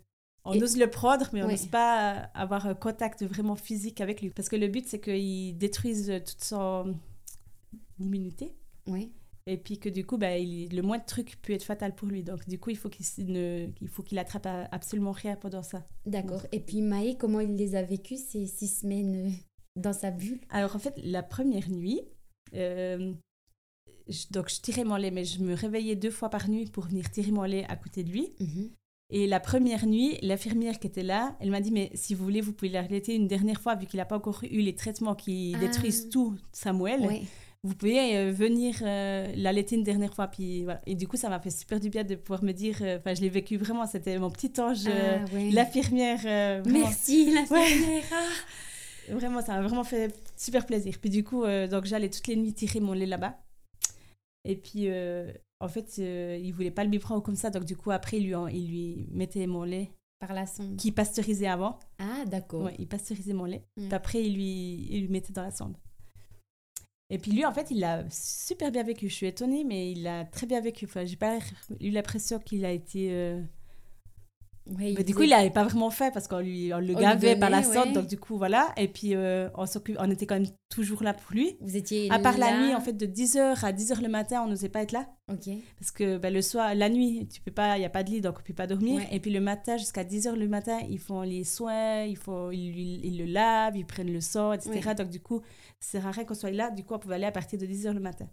On Et- ose le prendre, mais on Ouais. n'ose pas avoir un contact vraiment physique avec lui. Parce que le but, c'est qu'il détruise toute son immunité. Oui. Et puis que du coup, bah, il- le moindre truc peut être fatal pour lui. Donc du coup, il faut qu'il ne- il faut qu'il attrape absolument rien pendant ça. D'accord. Et puis Maë, comment il les a vécues ces six semaines euh, dans sa bulle Alors en fait, la première nuit, euh, je- donc je tirais mon lait, mais je me réveillais deux fois par nuit pour venir tirer mon lait à côté de lui. Mhm. Et la première nuit, l'infirmière qui était là, elle m'a dit, mais si vous voulez, vous pouvez l'arrêter une dernière fois, vu qu'il n'a pas encore eu les traitements qui Ah. détruisent tout, Samuel. Oui. Vous pouvez euh, venir euh, l'allaiter une dernière fois. Puis, voilà. Et du coup, ça m'a fait super du bien de pouvoir me dire, euh, enfin, je l'ai vécu vraiment, c'était mon petit ange, Ah, ouais. l'infirmière. Merci, l'infirmière. Ah. Vraiment, ça m'a vraiment fait super plaisir. Puis du coup, euh, donc j'allais toutes les nuits tirer mon lait là-bas. Et puis, euh, en fait, euh, il voulait pas le biberon comme ça. Donc du coup, après, il lui, il lui mettait mon lait Par la sonde. qui pasteurisait avant. Ah, d'accord. Ouais, il pasteurisait mon lait. Mm. Puis après, il lui, il lui mettait dans la sonde. Et puis lui, en fait, il l'a super bien vécu. Je suis étonnée, mais il l'a très bien vécu. Enfin, j'ai pas eu l'impression qu'il a été... Ouais, il mais du coup, il l'avait pas vraiment fait parce qu'on lui, on le On gavait par la ouais. Donc du coup, voilà. Et puis, euh, on, s'occupe- on était quand même toujours là pour lui. Vous étiez À part la nuit, en fait, de 10h à 10h le matin, on n'osait pas être là. Ok. Parce que ben, le soir, la nuit, tu peux pas, il n'y a pas de lit, donc on ne peut pas dormir. Ouais. Et puis le matin, jusqu'à 10h le matin, ils font les soins, ils, font, ils, ils le lavent, ils prennent le sang, etc. Donc du coup, c'est rare qu'on soit là. Du coup, on pouvait aller à partir de 10h le matin.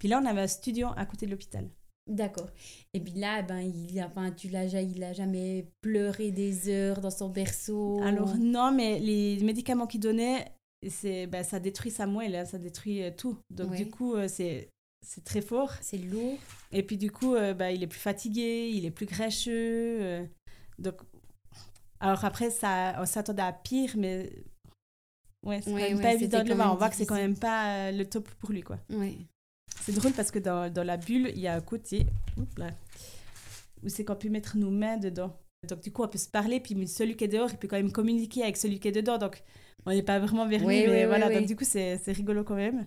Puis là, on avait un studio à côté de l'hôpital. D'accord. Et puis là, ben, il enfin, tu l'as, il a jamais pleuré des heures dans son berceau. Alors non, mais les médicaments qu'ils donnaient, c'est, ben, ça détruit sa moelle, hein, ça détruit euh, tout. Donc Ouais. du coup, euh, c'est, c'est très fort. c'est lourd. Et puis du coup, euh, bah, il est plus fatigué, il est plus grincheux. donc, alors après, ça, on s'attendait à pire, mais ouais, c'est Ouais, ouais, pas évident de le voir. On voit que c'est quand même pas le top pour lui, quoi. Ouais. C'est drôle parce que dans, dans la bulle, il y a un côté oups là, où c'est qu'on peut mettre nos mains dedans. Donc du coup, on peut se parler, puis celui qui est dehors, il peut quand même communiquer avec celui qui est dedans. Donc on n'est pas vraiment vers lui, mais voilà. donc du coup, c'est rigolo quand même.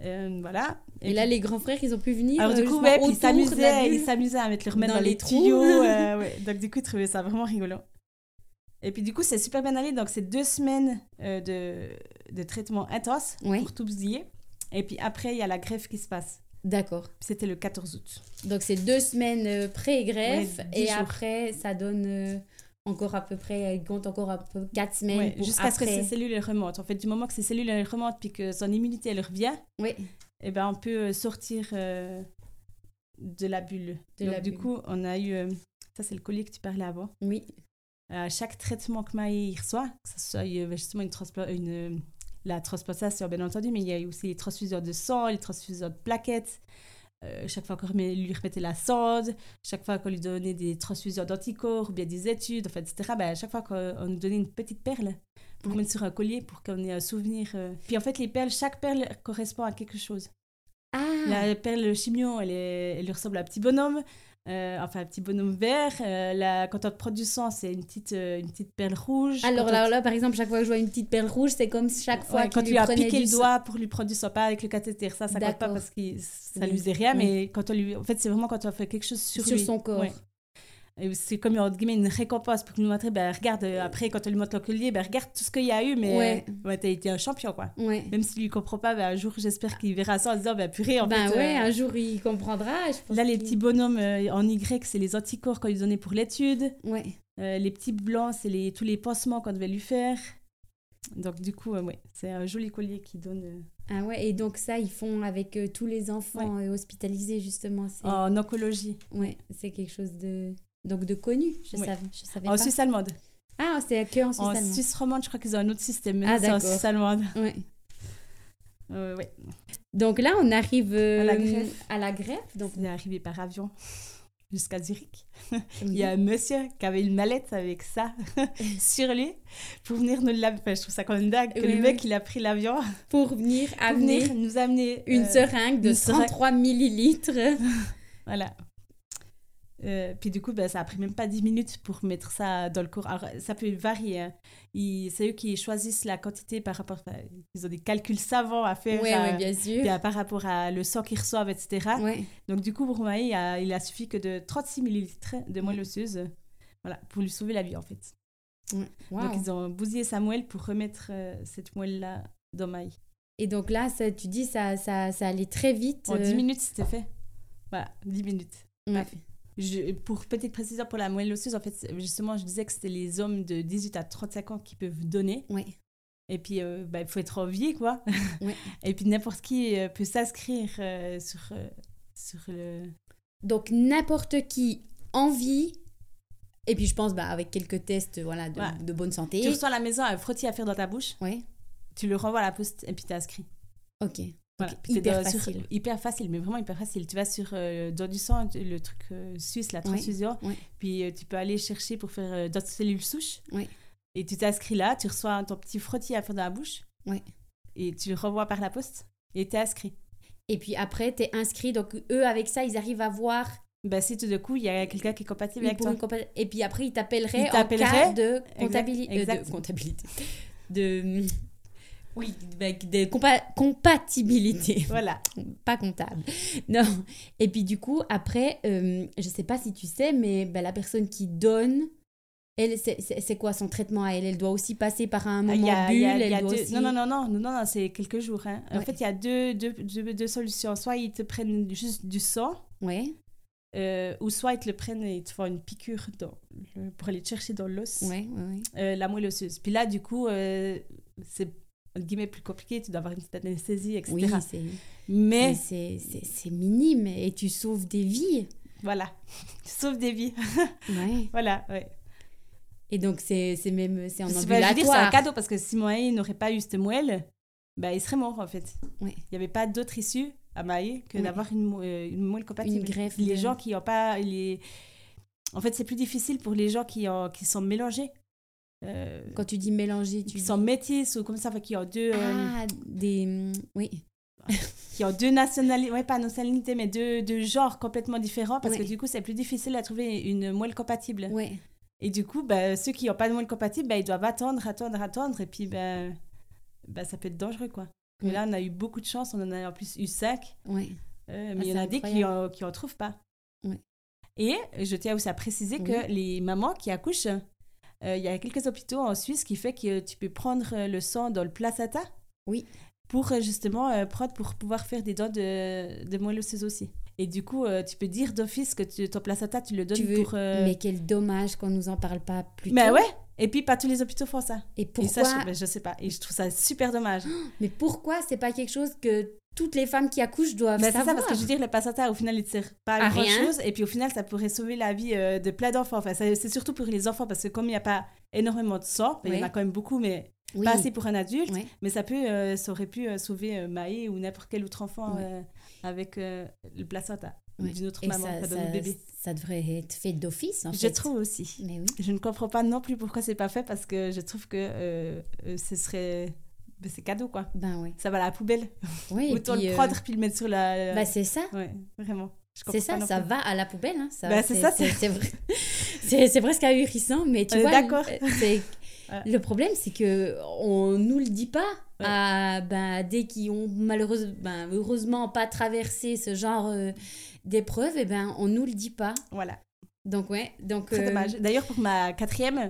Euh, voilà. Et, là, les grands frères, ils ont pu venir. Alors du coup, ouais, ils s'amusaient, ils s'amusaient à mettre leurs mains Dans dans, les les tuyaux. euh, (laughs) ouais. Donc du coup, ils trouvaient ça vraiment rigolo. Et puis du coup, c'est super bien allé. Donc c'est deux semaines euh, de, de traitement intense Ouais. pour tout bousiller. Et puis après, il y a la greffe qui se passe. D'accord. C'était le 14 août. Donc c'est deux semaines euh, pré-greffe Ouais, et jours. après ça donne euh, encore à peu près, il compte encore à peu quatre semaines Ouais, Jusqu'à ce que ces cellules elles remontent. En fait, du moment que ces cellules elles remontent puis que son immunité elle revient, Oui, eh ben, on peut euh, sortir euh, de la bulle. De Donc la du bulle. coup, on a eu... euh, ça, c'est le collier que tu parlais avant. oui. à chaque traitement que il reçoit, que ce soit justement une, une la transplantation bien entendu, mais il y a aussi les transfusions de sang, les transfusions de plaquettes. Euh, chaque fois qu'on lui remettait la sonde, chaque fois qu'on lui donnait des transfusions d'anticorps ou bien des études, en fait, etc., ben, à chaque fois qu'on on nous donnait une petite perle pour Oui. mettre sur un collier pour qu'on ait un souvenir. euh. Puis en fait, les perles, chaque perle correspond à quelque chose. Ah, La perle chimio, elle, est, elle lui ressemble à un petit bonhomme, euh, enfin un petit bonhomme vert. Euh, la, quand on te prend du sang, c'est une petite, euh, une petite perle rouge. alors là, par exemple, chaque fois que je vois une petite perle rouge, c'est comme chaque fois Ouais, qu'il quand tu lui as piqué le sang. doigt pour lui prendre du sang, pas avec le cathéter, ça, ça compte pas parce que ça Oui. lui faisait rien, Oui. mais quand on lui... En fait, c'est vraiment quand on fait quelque chose sur, sur lui. son corps. Ouais. C'est comme entre guillemets, une récompense pour nous montrer, ben, regarde, euh, après, quand on lui montre le collier, ben, regarde tout ce qu'il y a eu, mais Ouais. ouais. t'as été un champion, quoi. Ouais. Même s'il lui comprend pas, ben, un jour, j'espère qu'il verra ça en disant, ben, purée, en Ben fait... ouais, euh, un jour il comprendra. je pense Là, les petits bonhommes euh, en Y, c'est les anticorps qu'on lui donnait pour l'étude. Ouais. Euh, les petits blancs, c'est les, tous les pansements qu'on devait lui faire. Donc, du coup, ouais, c'est un joli collier qui donne Ah ouais, et donc ça, ils font avec euh, tous les enfants euh, hospitalisés, justement. En oncologie. ouais, c'est quelque chose de... Donc de connu, je savais, je savais En pas. Suisse allemande. Ah, c'est que en Suisse En allemande. Suisse romande, je crois qu'ils ont un autre système. Mais Ah, c'est en. Suisse allemande. Ouais. Euh, ouais. Donc là, on arrive euh, À la greffe. à la greffe. Donc, On est arrivé par avion jusqu'à Zurich. (laughs) Il oui. y a un monsieur qui avait une mallette avec ça (laughs) sur lui pour venir nous l'amener. Enfin, je trouve ça quand même dingue que Oui, le mec, oui. il a pris l'avion pour venir (laughs) pour venir nous amener une euh, seringue de une seringue. 33 millilitres. Voilà. Euh, puis du coup, ben, ça a pris même pas 10 minutes pour mettre ça dans le corps. Alors, ça peut varier. hein. C'est eux qui choisissent la quantité par rapport... ils ont des calculs savants à faire Oui, euh, bien sûr. puis, par rapport à le sang qu'ils reçoivent, etc. Ouais. Donc du coup, pour Maï, il a, il a suffi que de 36 millilitres de moelle osseuse Voilà, pour lui sauver la vie en fait. Ouais. Donc ils ont bousillé sa moelle pour remettre euh, cette moelle-là dans Maï. Et donc là, ça, tu dis, ça, ça, ça allait très vite. En euh, 10 minutes, c'était fait. Voilà, 10 minutes. ouais. Je- pour petite précision pour la moelle osseuse, en fait, justement, je disais que c'était les hommes de 18 à 35 ans qui peuvent donner. Ouais. Et puis, euh, bah, il faut être en vie, quoi. (laughs) Ouais. Et puis, n'importe qui euh, peut s'inscrire euh, sur, euh, sur le... Donc n'importe qui en vie. Et puis je pense bah, avec quelques tests voilà, de, Ouais. de bonne santé. Tu reçois à la maison un frottis à faire dans ta bouche, Ouais. tu le renvoies à la poste et puis tu inscrit. Ok. Voilà. Hyper sur- facile. hyper facile, mais vraiment hyper facile. Tu vas sur euh, Don du sang, le truc euh, suisse, la transfusion, puis euh, tu peux aller chercher pour faire euh, d'autres cellules souches. Et tu t'inscris là, tu reçois ton petit frottis à faire dans la bouche. Et tu le renvoies par la poste et tu es inscrit. Et puis après, tu es inscrit. Donc eux, avec ça, ils arrivent à voir. Ben, si tout de coup, il y a quelqu'un qui est compatible avec toi. compa- Et puis après, ils t'appelleraient en cas de comptabilité. de comptabilité. De. Oui, avec de compa- compatibilité. (laughs) Voilà. pas comptable. Non. Et puis du coup, après, euh, je sais pas si tu sais, mais ben, la personne qui donne, elle, c'est- quoi son traitement à elle? Elle doit aussi passer par un Ah, moment a- bulle. a- elle doit deux- aussi... Non, non, non, non, non, non, c'est quelques jours. hein. En fait, il y a deux, deux, deux, deux solutions. Soit ils te prennent juste du sang, Ouais, euh, ou soit ils te le prennent et ils te font une piqûre dans le- pour aller te chercher dans l'os, ouais, ouais. ouais. euh, la moelle osseuse. Puis là, du coup, euh, c'est guillemets plus compliqué, tu dois avoir une petite anesthésie, etc. Oui, Mais mais c'est- minime et tu sauves des vies. voilà, (laughs) sauf des vies. (laughs) Ouais. voilà, ouais. Et donc c'est même c'est en je dire, c'est un ambulatoire. cadeau parce que si Maë n'aurait pas eu cette moelle, bah, il serait mort en fait. Il n'y avait pas d'autre issue à Maë que d'avoir une, euh, une moelle compatible. Une greffe Les de- gens qui n'ont pas. Les... En fait, c'est plus difficile pour les gens qui, ont, qui sont mélangés. Euh, Quand tu dis mélanger, tu qui dis... sont métis ou comme ça, qui ont deux, euh, Ah, des... Oui, (laughs) qui ont deux nationalités, ouais, pas nationalités, mais deux, deux genres complètement différents parce que du coup, c'est plus difficile à trouver une moelle compatible. ouais. Et du coup, bah, ceux qui n'ont pas de moelle compatible, bah, ils doivent attendre, attendre, attendre. Et puis, bah, bah, ça peut être dangereux, quoi. Mais là, on a eu beaucoup de chance. On en a en plus eu cinq. ouais. euh, Ah, mais il y en a des qui incroyable. en, qui en trouvent pas. Ouais. Et je tiens aussi à préciser que Oui. les mamans qui accouchent, euh, il y a quelques hôpitaux en Suisse qui fait que tu peux prendre euh, le sang dans le placenta. Oui. Pour euh, justement euh, prendre pour pouvoir faire des dents de, de moelle osseuse aussi. Et du coup, euh, tu peux dire d'office que tu- ton placenta, tu le donnes Tu veux... pour. Mais quel dommage qu'on nous en parle pas plus Mais tôt. ouais. Et puis, pas tous les hôpitaux font ça. Et Et pourquoi ça, je, ben, je sais pas. Et je trouve ça super dommage. (gasps) Mais pourquoi c'est pas quelque chose que toutes les femmes qui accouchent doivent Mais c'est ça, savoir parce que je veux dire, le placenta, au final, il ne sert pas à, À grand rien. chose. Et puis, au final, ça pourrait sauver la vie euh, de plein d'enfants. Enfin, c'est surtout pour les enfants, parce que comme il n'y a pas énormément de sang, ben, il y en a quand même beaucoup, mais Oui. pas assez pour un adulte. Mais ça, peut, euh, ça aurait pu euh, sauver Maë ou n'importe quel autre enfant avec le placenta d'une autre Et maman ça, ça, le bébé. ça devrait être fait d'office, en Je fait. trouve aussi. Mais oui. Je ne comprends pas non plus pourquoi c'est pas fait, parce que je trouve que ce serait... ben, c'est cadeau, quoi. Ben oui. Ça va à la poubelle. Oui, (laughs) Autant puis, le euh, prendre puis le mettre sur la... bah, c'est ça. Ouais, vraiment. C'est ça, ça va à la poubelle. Hein. Ça, Bah, c'est ça, c'est- c'est vrai. (laughs) c'est c'est presque ahurissant, mais tu On vois, d'accord. le- c'est- (laughs) Ouais. le problème, c'est que on nous le dit pas Ouais. à ben, dès qui ont malheureusement, ben, heureusement pas traversé ce genre euh, d'épreuve, et ben on nous le dit pas. Voilà, Donc ouais, donc euh, dommage. D'ailleurs, pour ma quatrième, euh,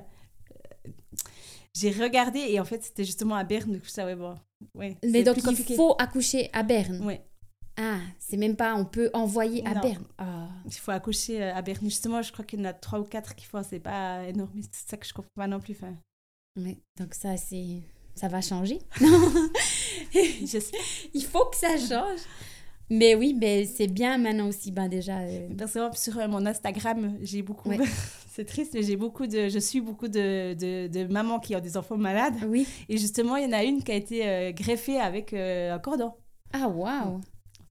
j'ai regardé et en fait, c'était justement à Berne. Coup, ça, ouais, bon. Ouais, Mais donc il faut accoucher à Berne. Ouais, Ah, c'est même pas, on peut envoyer à Non. Berne. Ah. il faut accoucher euh, à Berne. Justement, je crois qu'il y en a trois ou quatre qui font. C'est pas énorme. C'est ça que je comprends pas non plus. Enfin, Ouais, donc ça c'est, ça va changer. (laughs) (laughs) j'espère. Il faut que ça change. Mais oui, mais c'est bien maintenant aussi, ben déjà. euh, Personnellement, sur euh, mon Instagram, j'ai beaucoup. Ouais. (laughs) c'est triste, mais j'ai beaucoup de. Je suis beaucoup de, de, de mamans qui ont des enfants malades. Oui. Et justement, il y en a une qui a été euh, greffée avec un cordon, Ah, waouh.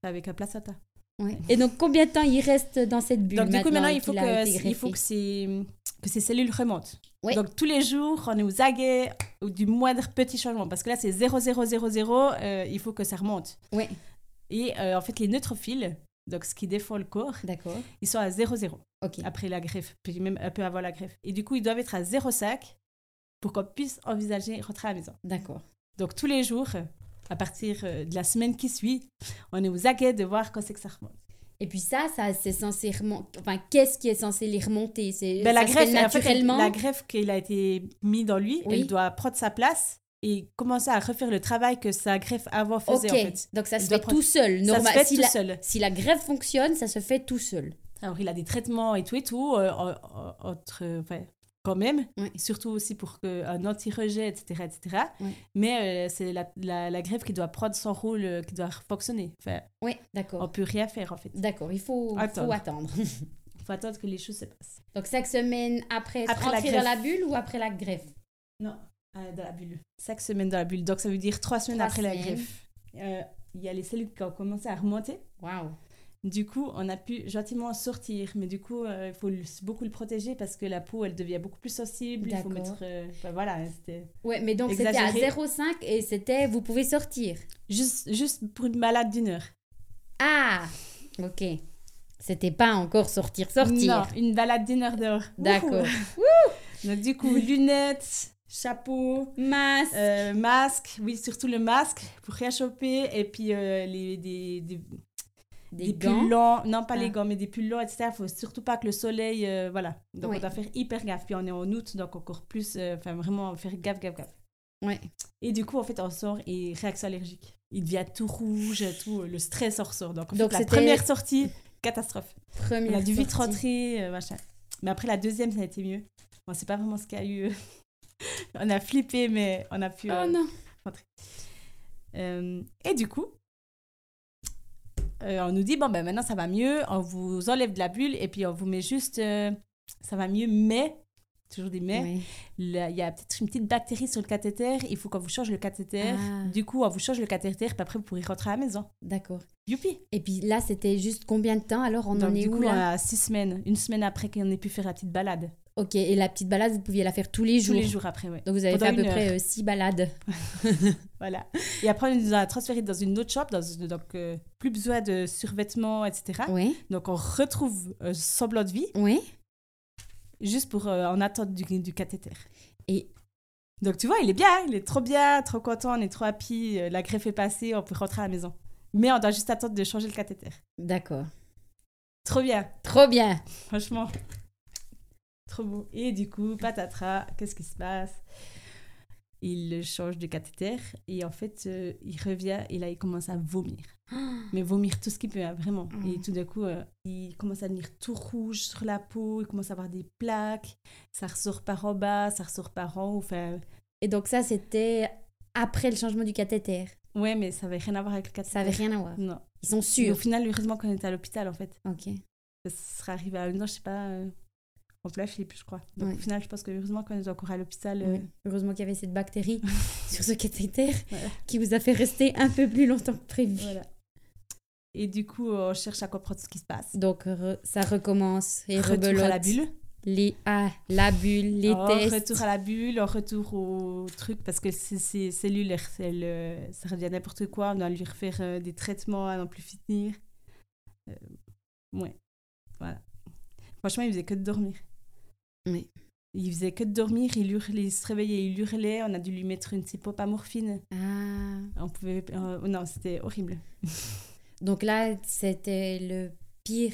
avec un placenta. Ouais. Et donc, combien de temps il reste dans cette bulle Donc, du coup, maintenant, il faut que, il faut que, ces, que ces cellules remontent. Ouais. Donc, tous les jours, on est aux aguets du moindre petit changement. Parce que là, c'est 0, 0, 0, 0. euh, il faut que ça remonte. Ouais, Et euh, en fait, les neutrophiles, donc ce qui défend le corps, ils sont à 0, 0 Ok. après la greffe, puis même un peu avant la greffe. Et du coup, ils doivent être à 0,5 pour qu'on puisse envisager rentrer à la maison. D'accord. Donc, tous les jours, à partir euh, de la semaine qui suit, on est aux aguets de voir quand c'est que ça remonte. Et puis ça, ça c'est censé remonter. Enfin, qu'est-ce qui est censé les remonter? C'est Ben, la greffe, en fait, naturellement? la greffe qu'il a été mis dans lui, Oui. elle doit prendre sa place et commencer à refaire le travail que sa greffe avant faisait en fait. donc ça se fait prendre- tout seul. Ça Normal- se fait si, tout la, seul. si la greffe fonctionne, ça se fait tout seul. Alors il a des traitements et tout et tout, euh, en- en- entre, quand même, surtout aussi pour que, un anti-rejet, etc. etc. Mais euh, c'est la, la, la greffe qui doit prendre son rôle, euh, qui doit fonctionner. Enfin, Oui, on d'accord. peut rien faire en fait. D'accord, il faut faut Attendre. attendre. (laughs) Il faut attendre que les choses se passent. Donc cinq semaines après Après la dans la bulle ou après la greffe? Non, euh, dans la bulle. Cinq semaines dans la bulle. Donc ça veut dire trois semaines Trois après la greffe. Euh, Il y a les cellules qui ont commencé à remonter. Waouh. Du coup, on a pu gentiment sortir, mais du coup, euh, il faut beaucoup le protéger parce que la peau, elle devient beaucoup plus sensible. Il faut mettre. euh, enfin, voilà, c'était Ouais, mais donc c'était à Exagéré. 0,5 et c'était vous pouvez sortir. juste, juste pour une balade d'une heure. Ah, ok. C'était pas encore sortir, sortir. Non, une balade d'une heure dehors. D'accord. (laughs) Donc, du coup, lunettes, chapeau, Masse. euh, masque, oui, surtout le masque pour rien choper, et puis euh, les, des, des, des, des gants. pulls longs, non pas Ah. les gants, mais des pulls longs, etc. Il faut surtout pas que le soleil, euh, voilà. Donc, Oui. on doit faire hyper gaffe. Puis, on est en août, donc encore plus, enfin, vraiment faire gaffe, gaffe, gaffe. Ouais. Et du coup, en fait, on sort et réaction allergique. Il devient tout rouge, tout, le stress ressort. Donc, en Donc, fait, la première sortie, catastrophe. Première On a dû vite sortie. rentrer, machin. Mais après la deuxième, ça a été mieux. Bon, c'est pas vraiment ce qu'il y a eu. (laughs) on a flippé, mais on a pu. Oh euh, non. euh, et du coup, euh, on nous dit bon, ben maintenant ça va mieux, on vous enlève de la bulle et puis on vous met juste. ça va mieux, mais. Toujours des mais. Là, Il y a peut-être une petite bactérie sur le cathéter, il faut qu'on vous change le cathéter. Ah. Du coup, on vous change le cathéter, puis après vous pourrez rentrer à la maison. D'accord. Youpi! Et puis là, c'était juste combien de temps alors On Donc, en est du où coup, là a six semaines, une semaine après qu'on ait pu faire la petite balade. Ok, et la petite balade, vous pouviez la faire tous les Tous jours. les jours après, ouais. Donc vous avez Pendant fait à peu près euh, six balades. (laughs) Voilà. Et après, on nous a transféré dans une autre shop, dans, donc euh, plus besoin de survêtements, etc. Oui, Donc on retrouve euh, semblant de vie, oui. Juste pour euh, en attente du, du cathéter. Et Donc tu vois, il est bien, il est trop bien, trop content, on est trop happy, euh, la greffe est passée, on peut rentrer à la maison. Mais on doit juste attendre de changer le cathéter. d'accord. Trop bien, Trop bien. franchement. Trop beau. Et du coup, patatras, qu'est-ce qui se passe? Il change de cathéter et en fait, euh, il revient et là, il commence à vomir. (gasps) Mais vomir tout ce qu'il peut, hein, vraiment. Mm. Et tout d'un coup, euh, il commence à devenir tout rouge sur la peau, il commence à avoir des plaques, ça ressort par en bas, ça ressort par en haut. Enfin, Et donc ça, c'était après le changement du cathéter. ouais, mais ça n'avait rien à voir avec le cathéter. Ça avait rien à voir. Non. Ils sont Et au sûrs. final, heureusement qu'on était à l'hôpital, en fait. Ok. Ça serait arrivé à une heure, je sais pas, euh, en plein Philippe, je crois. Donc Ouais. au final, je pense que heureusement qu'on est encore à l'hôpital. euh, Ouais. Heureusement qu'il y avait cette bactérie (laughs) (laughs) sur ce cathéter Ouais. qui vous a fait rester un peu plus longtemps que prévu. Voilà. Et du coup, on cherche à comprendre ce qui se passe. Donc re- ça recommence et Retour rebelote. à la bulle. Les ah, la bulle, les Oh, tests. Retour à la bulle, retour au truc, parce que ces cellules, elles- ça revient n'importe quoi. On doit lui refaire euh, des traitements à n'en plus finir. Euh, ouais, voilà. Franchement, il faisait que de dormir. Oui. Il faisait que de dormir, il hurlait, il se réveillait, il hurlait. On a dû lui mettre une à morphine. Ah. On pouvait... euh, non, c'était horrible. (laughs) Donc là, c'était le pire.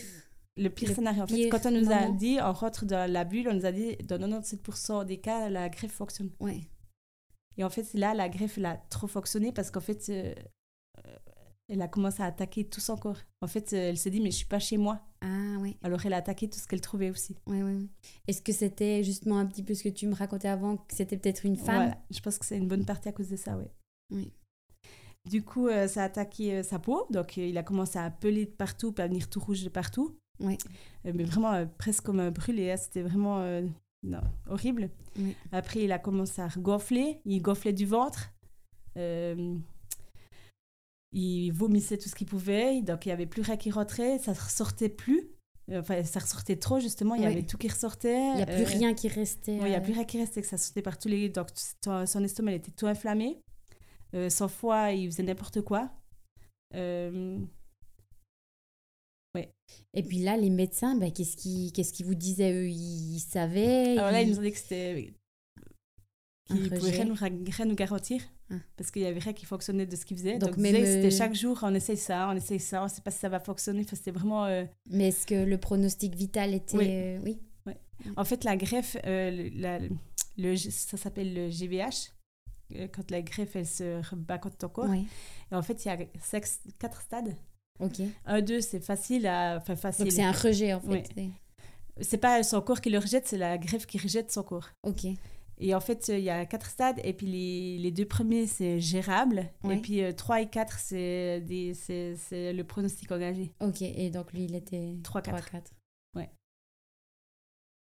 Le pire Le scénario, en fait, quand on nous a dit, on rentre dans la bulle, on nous a dit, dans 97% des cas, la greffe fonctionne. Ouais. Et en fait, là, la greffe, elle a trop fonctionné parce qu'en fait, euh, elle a commencé à attaquer tout son corps. En fait, euh, elle s'est dit, mais je suis pas chez moi. Ah oui. Alors, elle a attaqué tout ce qu'elle trouvait aussi. Ouais, ouais, ouais. Est-ce que c'était justement un petit peu ce que tu me racontais avant, que c'était peut-être une femme? Voilà. Je pense que c'est une bonne partie à cause de ça, oui. Oui. Du coup, euh, ça a attaqué euh, sa peau. Donc, euh, il a commencé à peler de partout, puis à venir tout rouge de partout. Oui. Mais vraiment, presque comme un brûlé. hein. C'était vraiment non, horrible. Oui. Après, il a commencé à gonfler. Il gonflait du ventre. Il vomissait tout ce qu'il pouvait. Donc, il n'y avait plus rien qui rentrait. Ça ne ressortait plus. Euh, Enfin, ça ressortait trop, justement. Il y Oui. avait tout qui ressortait. Il n'y a plus Euh, rien qui restait. Ouais, il n'y a euh, plus rien qui restait, que ça sortait par tous les... Donc, son, estomac, il était tout inflammé. Euh, son foie, il faisait n'importe quoi. Euh, Et puis là, les médecins, ben, qu'est-ce qu'ils qu'est-ce qu'ils vous disaient eux? Ils, savaient alors là, ils ils- nous ont dit que c'était... Qu'ils pouvaient rejet. rien nous, rien nous garantir. Ah. Parce qu'il y avait rien qui fonctionnait de ce qu'il faisait. Donc Donc, même, c'était euh, chaque jour, on essaye ça, on essaye ça, on sait pas si ça va fonctionner. Enfin, c'était vraiment. euh, Mais est-ce que le pronostic vital était. Oui. euh, oui? En fait, la greffe, euh, le- la- le, ça s'appelle le GVH. Quand la greffe, elle se rebat contre ton corps. Ouais. Et en fait, il y a quatre stades. Ok. Un, deux, c'est facile à. Enfin, facile. Donc c'est un rejet en fait. Oui. C'est- C'est pas son corps qui le rejette, c'est la greffe qui rejette son corps. Ok. Et en fait, euh, il y a quatre stades. Et puis les, les deux premiers, c'est gérable. Ouais. Et puis euh, trois et quatre, c'est des- c'est c'est le pronostic engagé. Ok. Et donc lui, il était. 3-4. 3-4.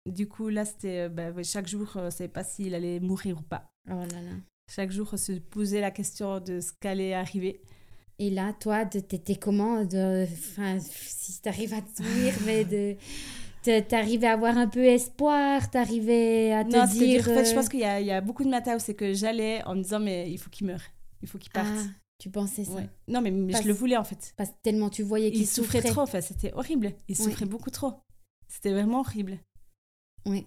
Du coup, là, c'était. euh, bah, ouais, chaque jour, on ne savait pas s'il allait mourir ou pas. Oh là là. Chaque jour, on se posait la question de ce qu'allait arriver. Et là, toi, t'étais comment de... Enfin, si t'arrives à te mais de... T'arrivais à avoir un peu espoir, t'arrivais à te non, dire... En fait, je euh, pense qu'il y, a- il y a beaucoup de matins où c'est que j'allais en me disant, mais il faut qu'il meure. Il faut qu'il parte. Ah, tu pensais ça Ouais. Non, mais, mais Parce- je le voulais en fait. Parce que tellement tu voyais qu'il Il souffrait trop, enfin, c'était horrible. Il souffrait beaucoup trop. C'était vraiment horrible. Oui.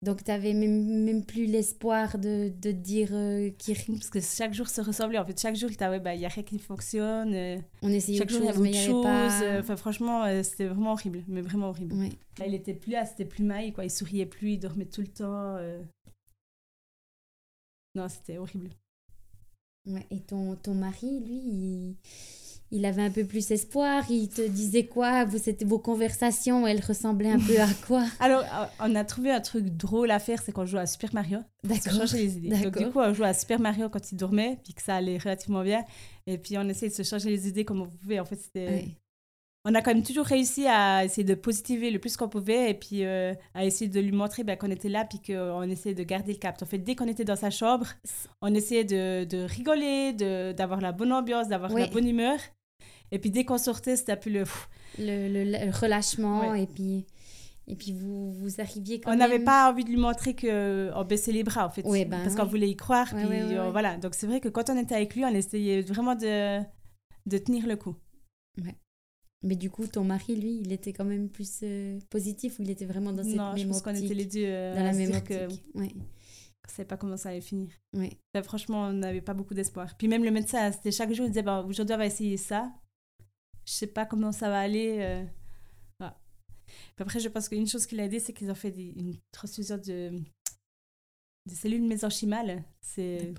Donc t'avais même, même plus l'espoir de, de dire euh, qu'il... Parce que chaque jour se ressemblait. En fait, chaque jour, il ouais, bah, il y a rien qui fonctionne. euh, On essayait chaque autre jour, il y chose, avait il autre n'y avait chose. pas... euh, Enfin, franchement, euh, c'était vraiment horrible. Mais vraiment horrible. Ouais. Là, il était plus là, c'était plus maille, quoi. Il souriait plus, il dormait tout le temps. Non, c'était horrible. Ouais, Et ton, ton mari, lui, il, il avait un peu plus espoir. Il te disait quoi? Vous, Vos conversations, elles ressemblaient un peu à (laughs) quoi? Alors, euh, on a trouvé un truc drôle à faire, c'est qu'on joue à Super Mario. D'accord. les idées. Donc, du coup, on jouait à Super Mario quand il dormait, puis que ça allait relativement bien. Et puis, on essayait de se changer les idées comme on pouvait. En fait, c'était... On a quand même toujours réussi à essayer de positiver le plus qu'on pouvait et puis euh, à essayer de lui montrer ben, qu'on était là puis qu'on essayait de garder le cap. En fait, dès qu'on était dans sa chambre, on essayait de, de rigoler, de- d'avoir la bonne ambiance, d'avoir Oui. la bonne humeur. Et puis dès qu'on sortait, c'était peu le... le, le- le relâchement Ouais. et puis et puis vous vous arriviez quand On n'avait même- pas envie de lui montrer qu'on baissait les bras, en fait. Ouais, ben parce qu'on voulait y croire. Puis euh, voilà. Donc c'est vrai que quand on était avec lui, on essayait vraiment de, de tenir le coup. mais du coup ton mari lui il était quand même plus euh, positif ou il était vraiment dans cette non, je même pense qu'on était les deux euh, dans la même que optique ouais ne savait pas comment ça allait finir. ouais franchement, on n'avait pas beaucoup d'espoir. Puis même le médecin, c'était chaque jour, il disait bon, aujourd'hui, on va essayer ça. Je sais pas comment ça va aller. euh, voilà. Après, je pense qu'une chose qui l'a aidé, c'est qu'ils ont fait des- une transfusion de, de cellules mésenchymales. C'est,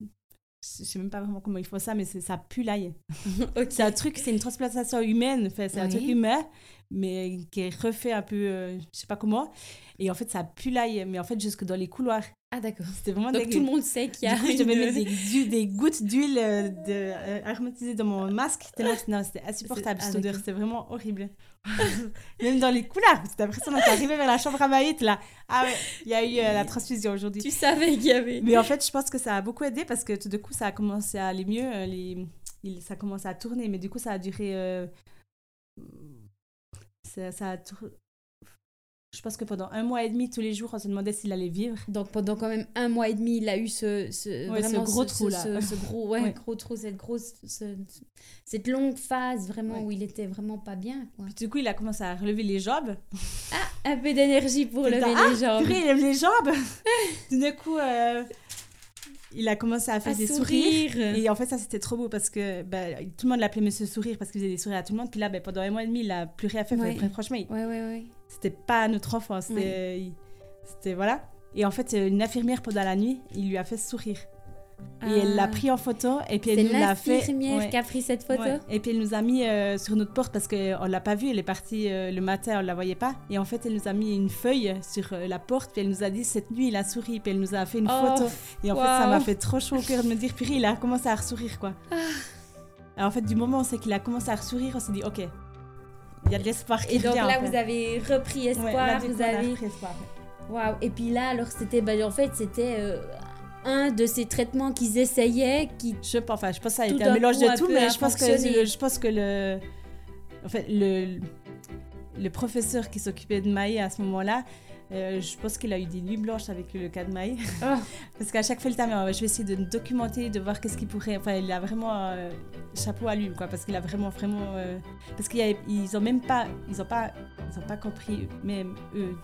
je sais même pas vraiment comment il faut ça, mais c'est, ça pue l'ail. (laughs) C'est un truc, c'est une transplantation humaine, enfin, c'est un truc humain, mais qui est refait un peu, euh, je sais pas comment. Et en fait, ça pue l'ail, mais en fait, jusque dans les couloirs. ah d'accord C'était vraiment donc dégueu. tout le monde sait qu'il y a Du coup, je devais mettre des, du- des gouttes d'huile euh, de, euh, aromatisée dans mon masque. Tellement, (laughs) non, c'était insupportable C'est- ah, cette odeur. C'était vraiment horrible. (laughs) Même dans les couloirs. C'était impressionnant. T'es arrivé vers la chambre à Maït, là. Ah ouais, il y a eu euh, la transfusion aujourd'hui. tu savais qu'il y avait Mais en fait, je pense que ça a beaucoup aidé parce que tout de coup, ça a commencé à aller mieux. euh, Les, ça a commencé à tourner. Mais du coup, ça a duré. Ça, ça a tour- Je pense que pendant un mois et demi, tous les jours, on se demandait s'il allait vivre. donc pendant quand même un mois et demi il a eu ce, ce Ouais, ce vraiment gros ce, trou, là. ce, gros ouais, (laughs) Ouais. gros trou cette grosse ce- cette longue phase vraiment où il était vraiment pas bien quoi. Puis du coup, il a commencé à relever les jambes. un peu d'énergie pour lever ah, les jambes Purée, il lève les jambes (laughs) d'un coup, euh, il a commencé à faire à des sourire, sourires. Et en fait, ça, c'était trop beau parce que bah, tout le monde l'appelait Monsieur Sourire parce qu'il faisait des sourires à tout le monde. Puis là, bah, pendant un mois et demi, il a plus rien fait. Ouais. après, franchement, il- ouais ouais ouais c'était pas notre enfant. C'était. il- C'était. Voilà. Et en fait, une infirmière pendant la nuit, il lui a fait sourire. Et elle l'a Ah. pris en photo et puis elle C'est nous l'a fait. l'infirmière ouais. qui a pris cette photo Ouais. Et puis elle nous a mis euh, sur notre porte parce qu'on l'a pas vue, elle est partie euh, le matin, on la voyait pas. Et en fait, elle nous a mis une feuille sur euh, la porte, puis elle nous a dit cette nuit il a souri, puis elle nous a fait une Oh, photo. Et en fait, ça m'a fait trop chaud au cœur de me dire, purée, il a commencé à ressourire quoi. Alors, en fait, du moment où c'est qu'il a commencé à ressourire, on s'est dit, ok, il y a de l'espoir qui Et donc là, en fait. vous avez repris espoir, Ouais, là, coup, vous a avez... Waouh Et puis là, alors c'était... bah, en fait, c'était un de ces traitements qu'ils essayaient, qui... Je pense, enfin, je pense que ça a été un mélange de tout, mais je pense, que, fonctionné. je pense que le. En fait, le, le professeur qui s'occupait de Maï à ce moment-là, euh, je pense qu'il a eu des nuits blanches avec le cas de Maï. Oh. (laughs) Parce qu'à chaque fois, le temps, je vais essayer de me documenter, de voir qu'est-ce qu'il pourrait. Enfin, il a vraiment. euh, chapeau à lui, quoi, parce qu'il a vraiment, vraiment. euh, parce qu'ils ont même pas. Ils ont pas. Ils ont pas compris, même eux.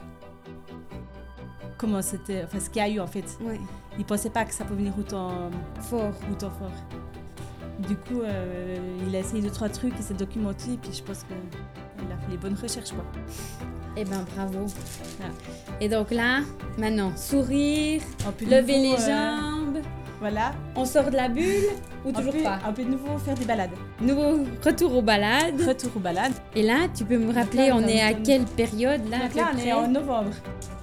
Comment c'était, enfin ce qu'il y a eu en fait. Ouais. Il pensait pas que ça pouvait venir autant, Fort. autant fort. Du coup, euh, il a essayé deux trois trucs, il s'est documenté, et puis je pense que il a fait les bonnes recherches quoi. Eh ben bravo. Voilà. Et donc là, maintenant, sourire, lever nouveau, les euh, jambes, Voilà. on sort de la bulle ou toujours pas? Un peu de nouveau faire des balades. Nouveau retour aux balades. Retour aux balades. Et là, tu peux me rappeler, là, on on est à quelle période là là, on est en novembre.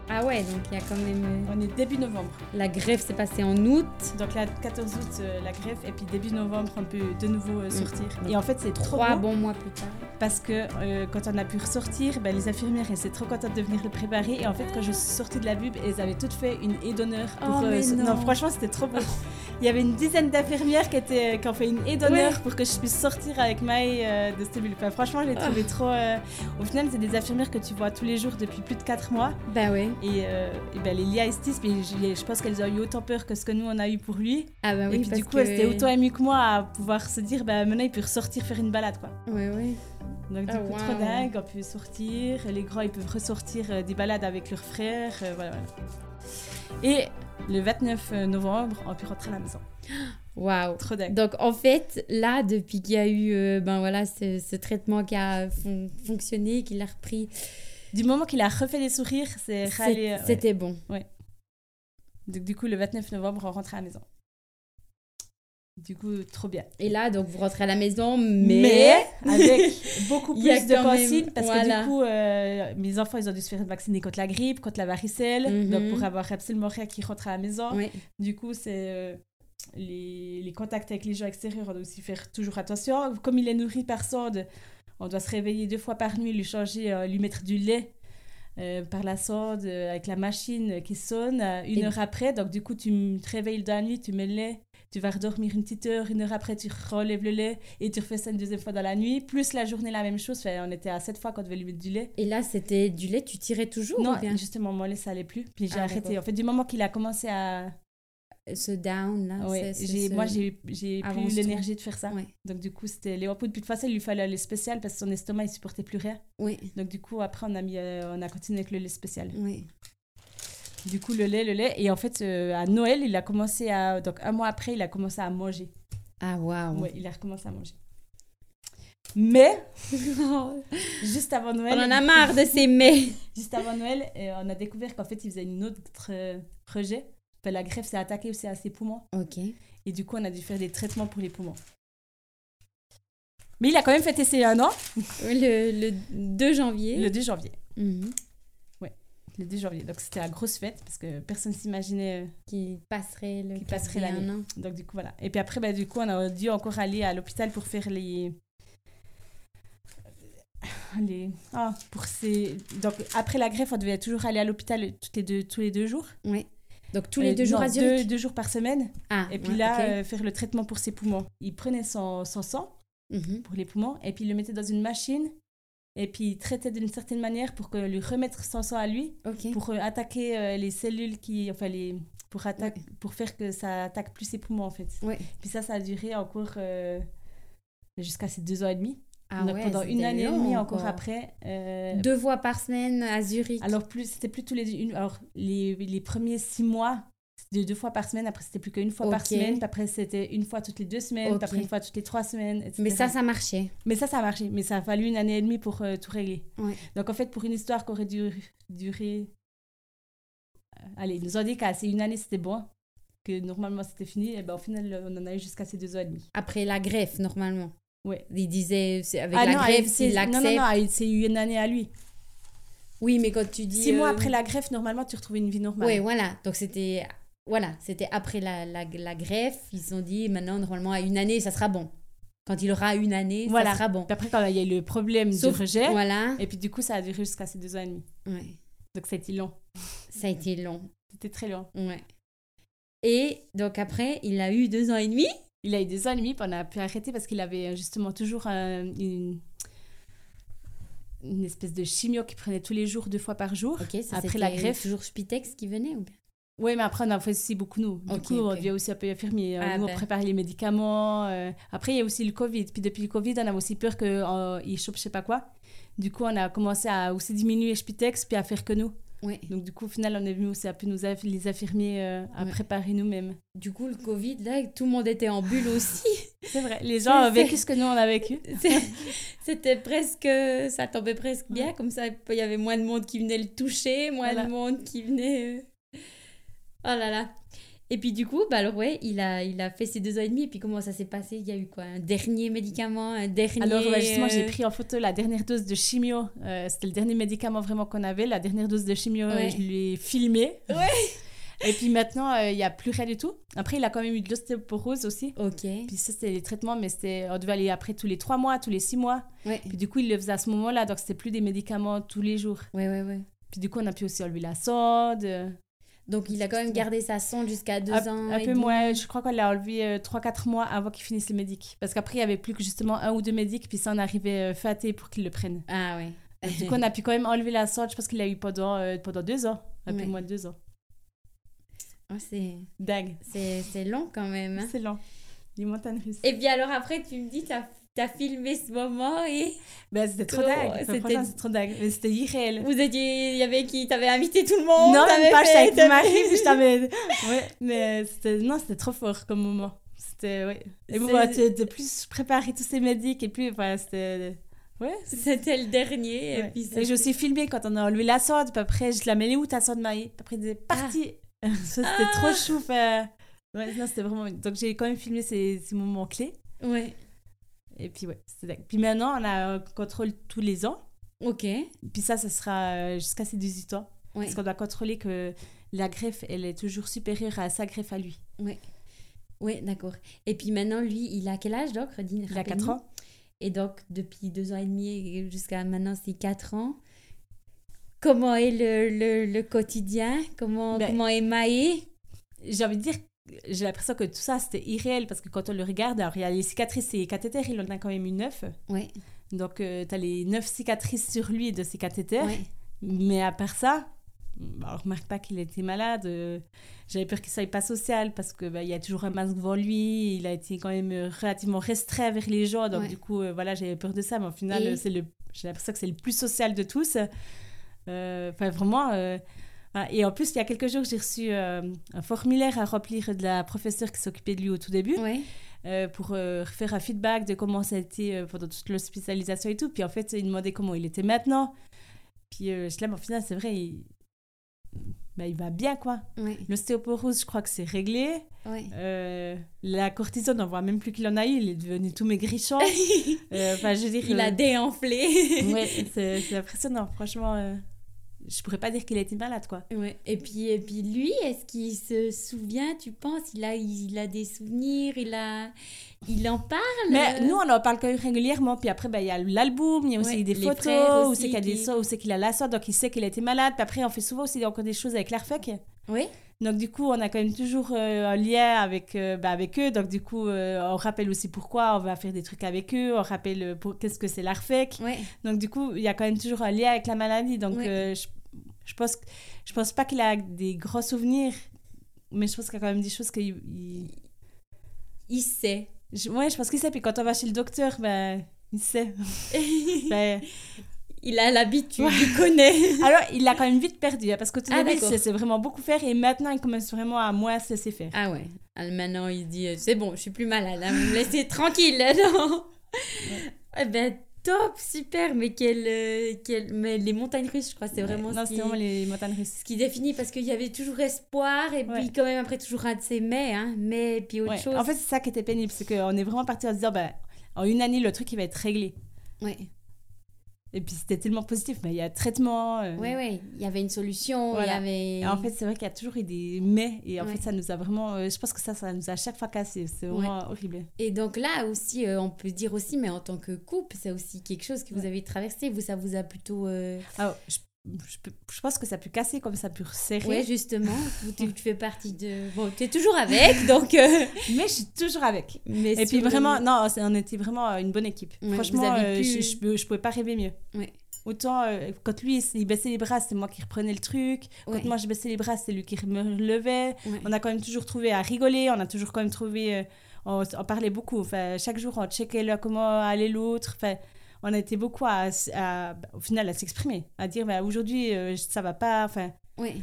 Ah ouais, donc il y a quand même... euh, On est début novembre. La grève s'est passée en août. Donc là, 14 août, euh, la greffe, et puis début novembre, on peut de nouveau euh, sortir. Mm. Et en fait, c'est trop Trois bons mois plus tard. parce que euh, quand on a pu ressortir, ben, les infirmières elles étaient trop contentes de venir le préparer. Et en fait, quand je suis sortie de la bube, elles avaient toutes fait une haie d'honneur. pour, Oh, mais ce- non. franchement, c'était trop beau. (laughs) Il y avait une dizaine d'infirmières qui, étaient, qui ont fait une haie d'honneur Ouais. pour que je puisse sortir avec ma haie euh, de. Enfin, franchement, je l'ai trouvé trop. euh, Au final, c'est des infirmières que tu vois tous les jours depuis plus de 4 mois. Bah. Et, euh, et ben, les Lia Estis, mais je, je pense qu'elles ont eu autant peur que ce que nous on a eu pour lui. Ah bah oui, et puis parce du coup, que... elle c'était autant émue que moi à pouvoir se dire, bah maintenant il peut ressortir faire une balade quoi. Ouais, ouais. Donc du Ah, coup, wow. trop dingue, on peut sortir, les grands ils peuvent ressortir des balades avec leurs frères, voilà, voilà. Et le 29 novembre, on peut rentrer à la maison. Waouh. Trop dingue. Donc en fait, là, depuis qu'il y a eu euh, ben, voilà, ce, ce traitement qui a fon- fonctionné, qu'il a repris, Du moment qu'il a refait les sourires, c'est euh, ouais. c'était bon. Donc du coup, le 29 novembre, on rentre à la maison. Du coup, trop bien. Et là, donc vous rentrez à la maison, mais... (laughs) avec (laughs) beaucoup plus de consignes parce voilà. que du coup, euh, mes enfants, ils ont dû se faire vacciner contre la grippe, contre la varicelle. Mhm. Donc, pour avoir absolument rien qui rentre à la maison. Du coup, c'est euh, les, les contacts avec les gens extérieurs, on doit aussi faire toujours attention. Comme il est nourri par sonde, on doit se réveiller deux fois par nuit, lui changer, euh, lui mettre du lait. euh, par la sonde euh, avec la machine qui sonne euh, une Et- heure après donc du coup tu te réveilles dans la nuit tu mets le lait tu vas redormir une petite heure une heure après tu relèves le lait et tu refais ça une deuxième fois dans la nuit plus la journée la même chose Enfin, on était à sept fois quand on devait lui mettre du lait Et là, c'était du lait, tu tirais toujours non bien? justement mon lait ça allait plus puis j'ai Ah, arrêté en fait du moment qu'il a commencé à Ce down, là. Ouais, ce- moi, j'ai, plus l'énergie de faire ça. Ouais. Donc, du coup, c'était les. Puis, de toute façon, il lui fallait le lait spécial parce que son estomac, il supportait plus rien. Oui, Donc, du coup, après, on a, mis, euh, on a continué avec le lait spécial. oui. Du coup, le lait, le lait. Et en fait, euh, à Noël, il a commencé à. Donc, un mois après, il a commencé à manger. Ah, waouh. Ouais, il a recommencé à manger. Mais, (laughs) juste avant Noël. On en a marre de ces mets. (laughs) Juste avant Noël, euh, on a découvert qu'en fait, il faisait une autre euh, rejet. Enfin, la greffe s'est attaquée aussi à ses poumons. Ok. Et du coup, on a dû faire des traitements pour les poumons. Mais il a quand même fêté ses un an, Le, le 2 janvier. le 2 janvier. Mhm. Le 2 janvier. Donc c'était la grosse fête parce que personne s'imaginait. euh, Qui passerait le Qui passerait l'année. 41 ans. Donc du coup, voilà. Et puis après, bah, du coup, on a dû encore aller à l'hôpital pour faire les. les... Ah, pour ces... Donc après la greffe, on devait toujours aller à l'hôpital toutes les deux, tous les deux jours. Oui. Donc tous les Euh, deux jours à Zurich. deux, deux jours par semaine. Ah, Et puis ouais, là, euh, faire le traitement pour ses poumons. Il prenait son, son sang Mhm. pour les poumons et puis il le mettait dans une machine et puis il traitait d'une certaine manière pour que lui remettre son sang à lui pour euh, attaquer euh, les cellules qui enfin les pour attaque pour faire que ça attaque plus ses poumons en fait. Ouais. puis ça ça a duré encore euh, jusqu'à ces deux ans et demi. Ah donc ouais, pendant une année et demie encore après Deux fois par semaine à Zurich. alors plus c'était plus tous les une alors les, les premiers six mois deux fois par semaine après c'était plus qu'une fois par semaine puis après c'était une fois toutes les deux semaines puis après une fois toutes les trois semaines etc. Mais ça, ça marchait. Mais ça, ça a marché. Mais ça a fallu une année et demie pour euh, tout régler. Ouais. Donc, en fait, pour une histoire qui aurait dû durer... euh, allez, ils nous ont dit qu'à une année, c'était bon. Que normalement, c'était fini. Et ben, au final, on en a eu jusqu'à ces deux ans et demi. Après la greffe, normalement. Ouais. Il disait, avec Ah la non, greffe, c'est- s'il non, non, l'accepte. non, c'est eu une année à lui. Oui, mais quand tu dis... Six mois euh, après la greffe, normalement, tu retrouvais une vie normale. Oui, voilà. Donc c'était... Voilà, c'était après la, la, la greffe. Ils se sont dit, maintenant, normalement, à une année, ça sera bon. Quand il aura une année, Voilà. ça sera bon. Puis après, quand il y a eu le problème Sauf- du rejet, Voilà. et puis du coup, ça a duré jusqu'à ces deux ans et demi. Ouais. Donc, ça a été long. Ça a été long. C'était très long. Ouais. Et donc après, il a eu deux ans et demi? Il a eu deux ans et demi, puis on a pu arrêter parce qu'il avait justement toujours euh, une, une espèce de chimio qu'il prenait tous les jours, deux fois par jour. Ça Après la greffe. toujours Spitex qui venait ou bien? Oui, mais après, on en fait aussi beaucoup, nous. Du coup, on ok. devient aussi un peu infirmier. Ah, nous, on ben. prépare les médicaments. euh. Après, il y a aussi le Covid. Puis depuis le Covid, on a aussi peur qu'il chope je sais pas quoi. Du coup, on a commencé à aussi diminuer Spitex, puis à faire que nous. Donc, du coup, au final, on est venu aussi nous aff- les infirmiers euh, à préparer nous-mêmes. Du coup, le Covid, là, tout le monde était en bulle aussi. (laughs) C'est vrai, les gens ont vécu ce que nous, on a vécu. (laughs) C'était presque, ça tombait presque bien, comme ça, il y avait moins de monde qui venait le toucher, moins Voilà. de monde qui venait. Euh, Oh là là. Et puis du coup, bah alors ouais, il a, il a fait ses deux ans et demi. Et puis comment ça s'est passé? Il y a eu quoi? Un dernier médicament Un dernier. Alors, justement, j'ai euh, pris en photo la dernière dose de chimio. Euh, C'était le dernier médicament vraiment qu'on avait. La dernière dose de chimio, euh, Ouais. je l'ai filmé. Ouais. (laughs) Et puis maintenant, euh, il n'y a plus rien du tout. Après, il a quand même eu de l'ostéoporose aussi. Ok. Puis ça, c'était les traitements, mais c'était, on devait aller après tous les trois mois, tous les six mois. Ouais. Puis du coup, il le faisait à ce moment-là, donc c'était plus des médicaments tous les jours. Ouais, ouais, ouais. Puis du coup, on a pu aussi enlever la sonde. Euh, Donc il a quand même gardé sa sonde jusqu'à deux un, ans. un et peu moins, je crois qu'on l'a enlevé 3-4 mois avant qu'il finisse le médic. Parce qu'après, il n'y avait plus que justement un ou deux médics, puis ça, on arrivait euh, faté pour qu'ils le prennent. Ah. Donc, du coup, on a pu quand même enlever la sonde, je pense qu'il l'a eu pendant, euh, pendant deux ans, un Ouais. peu moins de deux ans. Oh, c'est, Dingue. c'est, long quand même. hein. C'est lent. Les montagnes russes. Et puis alors après, tu me dis, t'as, t'as filmé ce moment et Ben, c'était trop dingue. C'était- trop dingue. Mais c'était irréel. vous étiez, il y avait qui T'avais invité tout le monde non, même pas, j'étais avec mon t'avais- mari, puis je t'avais... (laughs) Ouais, mais c'était... Non, c'était trop fort comme moment. C'était, ouais. Et bon, bah, de, de plus préparer tous ces médics, et puis, enfin, c'était... Ouais, C'était le dernier. Ouais. Et puis Et, c'était- j'ai aussi filmé quand on a enlevé la sonde, puis après, je la mêlais où ta sonde Puis après, il disait, parti (laughs) Ça, c'était trop chou. enfin, Ouais, non, c'était vraiment... Donc, j'ai quand même filmé ces, ces moments clés. Ouais. Et puis, ouais, dingue. Puis maintenant, on a un contrôle tous les ans. Ok. Puis ça, ça sera euh, jusqu'à ses 18 ans. Ouais. Parce qu'on doit contrôler que la greffe, elle est toujours supérieure à sa greffe à lui. Ouais, d'accord. Et puis maintenant, lui, il a quel âge donc Redine, Il a 4 rappelle-nous. ans. Et donc, depuis deux ans et demi jusqu'à maintenant, c'est quatre ans. Comment est le, le, le quotidien? Comment, Ben- comment est Maë? J'ai envie de dire, j'ai l'impression que tout ça, c'était irréel. Parce que quand on le regarde, alors il y a les cicatrices et les cathéters, il en a quand même eu 9. Ouais, Donc, tu as les 9 cicatrices sur lui de ses cathéters. Mais à part ça, bah, on remarque pas qu'il était malade. euh, J'avais peur qu'il soit pas social parce que bah, il y a toujours un masque devant lui. Il a été quand même euh, relativement restreint vers les gens. Donc Ouais. du coup, euh, voilà, j'avais peur de ça. Mais au final, Et- euh, c'est le, j'ai l'impression que c'est le plus social de tous. Euh, Enfin, vraiment. euh. Et en plus, il y a quelques jours, j'ai reçu euh, un formulaire à remplir de la professeure qui s'occupait de lui au tout début euh, pour euh, faire un feedback de comment ça a été euh, pendant toute l'hospitalisation et tout. Puis en fait, il demandait comment il était maintenant. Puis je l'aime, au final, c'est vrai, il... bah, il va bien, quoi. Ouais. L'ostéoporose, je crois que c'est réglé. Euh, la cortisone, on voit même plus qu'il en a eu. Il est devenu tout maigrichon. (laughs) Euh, Enfin, je veux dire... Il a euh, déenflé. ouais, c'est impressionnant. Franchement, je pourrais pas dire qu'il a été malade, quoi. Ouais. Et puis, et puis lui, est-ce qu'il se souvient, tu penses? Il a, il a des souvenirs, il, a, il en parle? Mais nous, on en parle quand même régulièrement. Puis après, ben, il y a l'album, il y a aussi Ouais, des photos, où c'est qu'il a des qui- so- où c'est qu'il a la sorte, donc il sait qu'il a été malade. Puis après, on fait souvent aussi encore des choses avec l'ARFEC. Oui. Donc du coup, on a quand même toujours euh, un lien avec, euh, bah, avec eux. Donc du coup, euh, on rappelle aussi pourquoi on va faire des trucs avec eux. On rappelle euh, pour, qu'est-ce que c'est l'ARFEC. Ouais. Donc du coup, il y a quand même toujours un lien avec la maladie. Donc Ouais. je, je pense, je pense pas qu'il a des grands souvenirs, mais je pense qu'il y a quand même des choses qu'il... il- Il sait. je- ouais, je pense qu'il sait. Puis quand on va chez le docteur, ben, il sait. (laughs) Ben, il a l'habitude, Ouais. il connaît. (laughs) alors, il l'a quand même vite perdu, hein, parce qu'au tout Ah, début, il laissait vraiment beaucoup faire, et maintenant, il commence vraiment à moins se laisser faire. Ah ouais. Alors maintenant, il dit euh, c'est bon, je suis plus malade, hein, vous me laissez (laughs) tranquille, là, (laughs) non Eh ben, top, super, mais quel, euh, quel... Mais les montagnes russes, je crois, c'est vraiment Non, ce, qui... vraiment les montagnes russes. ce qui définit, parce qu'il y avait toujours espoir, et puis Ouais. quand même après, toujours un de ces mais, hein, mais, puis autre Ouais. chose. En fait, c'est ça qui était pénible, c'est qu'on est vraiment parti en se disant, ben, en une année, le truc, il va être réglé. Ouais. Et puis, c'était tellement positif, mais il y a traitement. euh, ouais, ouais, il y avait une solution, Voilà. il y avait... Et en fait, c'est vrai qu'il y a toujours eu des mais, et en Ouais. fait, ça nous a vraiment. euh, je pense que ça, ça nous a à chaque fois cassé. C'est vraiment horrible. Et donc là aussi, euh, on peut dire aussi, mais en tant que couple, c'est aussi quelque chose que vous avez traversé, vous, ça vous a plutôt... euh, Ah, je, je, peux- je pense que ça peut casser comme ça peut resserrer. Ouais, justement, tu, tu fais partie de... Bon, tu es toujours avec, (laughs) donc... euh, Mais je suis toujours avec. Mais Et puis le- vraiment, non, c'est- on était vraiment euh, une bonne équipe. Ouais, Franchement, euh, pu- je, je pouvais pas rêver mieux. Ouais. Autant euh, quand lui il baissait les bras, c'était moi qui reprenais le truc. Quand Ouais. moi je baissais les bras, c'est lui qui me relevait. On a quand même toujours trouvé à rigoler. On a toujours quand même trouvé. on, on parlait beaucoup. Enfin, chaque jour, on checkait là comment allait l'autre. Enfin, on a été beaucoup à, à- au final à s'exprimer, à dire bah, aujourd'hui euh, ça va pas. Enfin, Oui.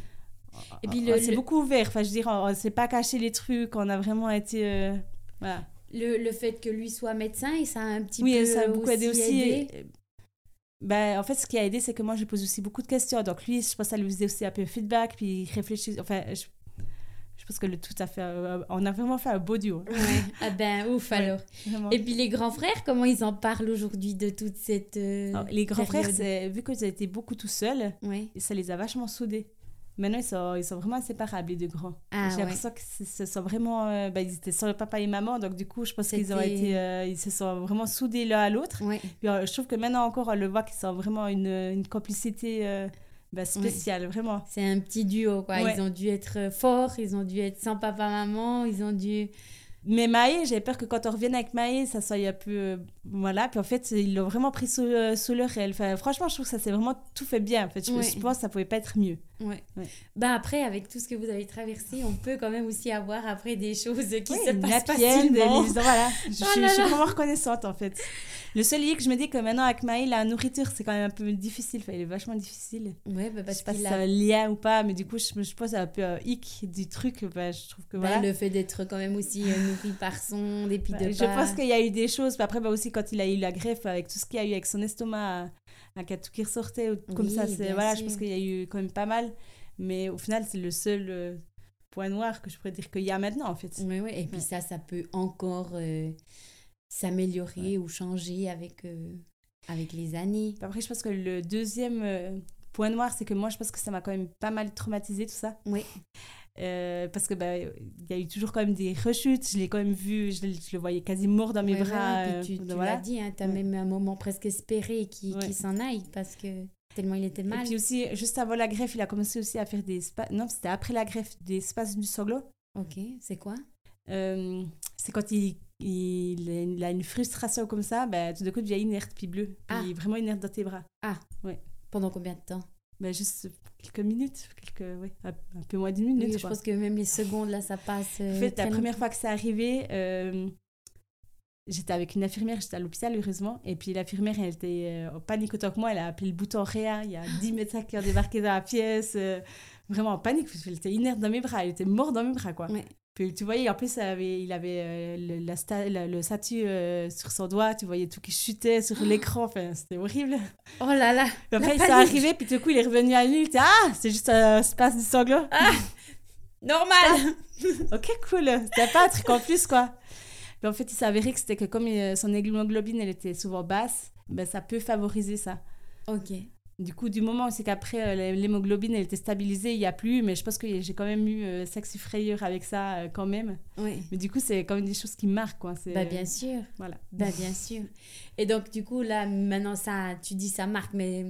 Et puis le- le- beaucoup ouvert. Enfin, je veux dire, on, on s'est pas caché les trucs. On a vraiment été. euh, voilà. Le, le fait que lui soit médecin, et ça a un petit Oui, peu ça a beaucoup aidé aussi. aidé? Et- Ben, en fait, ce qui a aidé, c'est que moi, je pose aussi beaucoup de questions. Donc, lui, je pense que ça lui faisait aussi un peu feedback, puis il réfléchit. Enfin, je pense que le tout a fait. euh, on a vraiment fait un beau duo. Ouais. Ah ben ouf alors. Et puis les grands frères, comment ils en parlent aujourd'hui de toute cette euh, Alors, les grands frères, période? vu qu'ils étaient beaucoup tout Ouais. et ça les a vachement soudés. Maintenant, ils sont, ils sont vraiment inséparables, les deux grands. Ah, J'ai l'impression que ce sont vraiment. euh, ben, ils étaient sur le papa et maman, donc du coup, je pense qu'ils ont été. euh, ils se sont vraiment soudés l'un à l'autre. Je trouve que maintenant encore, on le voit qu'ils sont vraiment une, une complicité ben, spéciale, vraiment. C'est un petit duo quoi. Ouais. Ils ont dû être forts, ils ont dû être sans papa maman, ils ont dû. Mais Maë, j'avais peur que quand on revienne avec Maë, ça soit un peu. euh, voilà, puis en fait, ils l'ont vraiment pris sous, euh, sous leur aile. Enfin, franchement, je trouve que ça s'est vraiment tout fait bien. En fait, je, Ouais. je pense que ça pouvait pas être mieux. Ouais. Ouais. Bah après avec tout ce que vous avez traversé, on peut quand même aussi avoir après des choses qui Oui, se passent facilement. les- voilà. (laughs) Je, Oh je- je suis vraiment reconnaissante en fait. Le seul hic, je me dis que maintenant avec Maë, la nourriture, c'est quand même un peu difficile. Enfin, il est vachement difficile. Ouais, bah Je parce sais pas si a c'est un lien ou pas, mais du coup, je, je pense que c'est un peu un hic du truc. Je trouve que bah, voilà. le fait d'être quand même aussi euh, nourri par son dépit Ouais, de je pense qu'il y a eu des choses. Après, bah, aussi, quand il a eu la greffe, avec tout ce qu'il y a eu avec son estomac, à, à tout qui ressortait, comme Oui, ça, voilà, je pense qu'il y a eu quand même pas mal. Mais au final, c'est le seul euh, point noir que je pourrais dire qu'il y a maintenant, en fait. Ouais, ouais. Et puis Ouais. ça, ça peut encore euh, s'améliorer ou changer avec, euh, avec les années. Après, je pense que le deuxième euh, point noir, c'est que moi, je pense que ça m'a quand même pas mal traumatisé tout ça. Oui. Euh, parce que bah, il y a eu toujours quand même des rechutes. Je l'ai quand même vu, je, le- je le voyais quasi mort dans mes Ouais, ouais, bras. ouais. euh, tu, tu voilà. l'as dit, hein, tu as Ouais. même un moment presque espéré qu'il Ouais. qu'il s'en aille parce que tellement il était Et mal. puis aussi, juste avant la greffe, il a commencé aussi à faire des spa... Non, c'était après la greffe, des spasmes du sanglot. Ok, c'est quoi? Euh, c'est quand il, il, il a une frustration comme ça, bah, tout d'un coup, il devient inerte, puis bleu. Puis Ah. vraiment inerte dans tes bras. Pendant combien de temps? Bah, juste quelques minutes, quelques, ouais, un, un peu moins d'une minute. Oui, Je quoi. pense que même les secondes, là, ça passe. euh, En fait, la première fois que c'est arrivé, euh, j'étais avec une infirmière, j'étais à l'hôpital, heureusement. Et puis l'infirmière, elle était euh, en panique autant que moi. Elle a appelé le bouton réa. Il y a 10 médecins qui ont débarqué dans la pièce. euh, vraiment en panique. parce qu'elle était inerte dans mes bras. Elle était morte dans mes bras, quoi. Ouais. Puis tu voyais, en plus, avait, il avait euh, le, la sta- la- le statut euh, sur son doigt. Tu voyais tout qui chutait sur (gasps) l'écran. Enfin, c'était horrible. Oh là là Puis après, La il s'est panique. arrivé. Puis du coup, il est revenu à lui. Il était Ah, c'est juste un space du sanglot. Normal Ok, cool. C'était pas un truc en plus, quoi. Mais en fait, il s'est avéré que c'était que comme euh, son hémoglobine, elle était souvent basse, ben, ça peut favoriser ça. Ok. Du coup, du moment où c'est qu'après, euh, l'hémoglobine, elle était stabilisée, il n'y a plus, mais je pense que j'ai quand même eu euh, sexy frayeur avec ça euh, quand même. Oui. Mais du coup, c'est quand même des choses qui marquent, quoi. Bah bien sûr. Voilà. Bah bien sûr. Et donc du coup là maintenant ça tu dis ça marque mais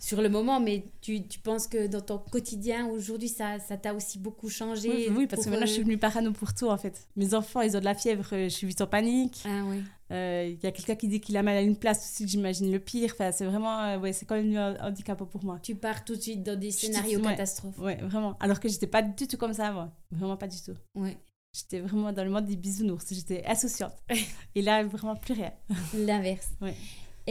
sur le moment mais tu, tu penses que dans ton quotidien aujourd'hui ça ça t'a aussi beaucoup changé Oui, oui, parce que maintenant, je suis euh, venue parano pour tout, en fait. Mes enfants, ils ont de la fièvre, euh, je suis vite en panique. Ah oui. Euh, Il y a quelqu'un qui dit qu'il a mal à une place aussi, j'imagine le pire. Enfin, c'est vraiment, euh, ouais, c'est quand même un handicap pour moi. Tu pars tout de suite dans des scénarios ouais. catastrophes. Ouais, vraiment. Alors que j'étais pas du tout comme ça avant. Vraiment pas du tout. Ouais. J'étais vraiment dans le monde des bisounours. J'étais insouciante. (laughs) Et là, vraiment plus rien. L'inverse. Ouais.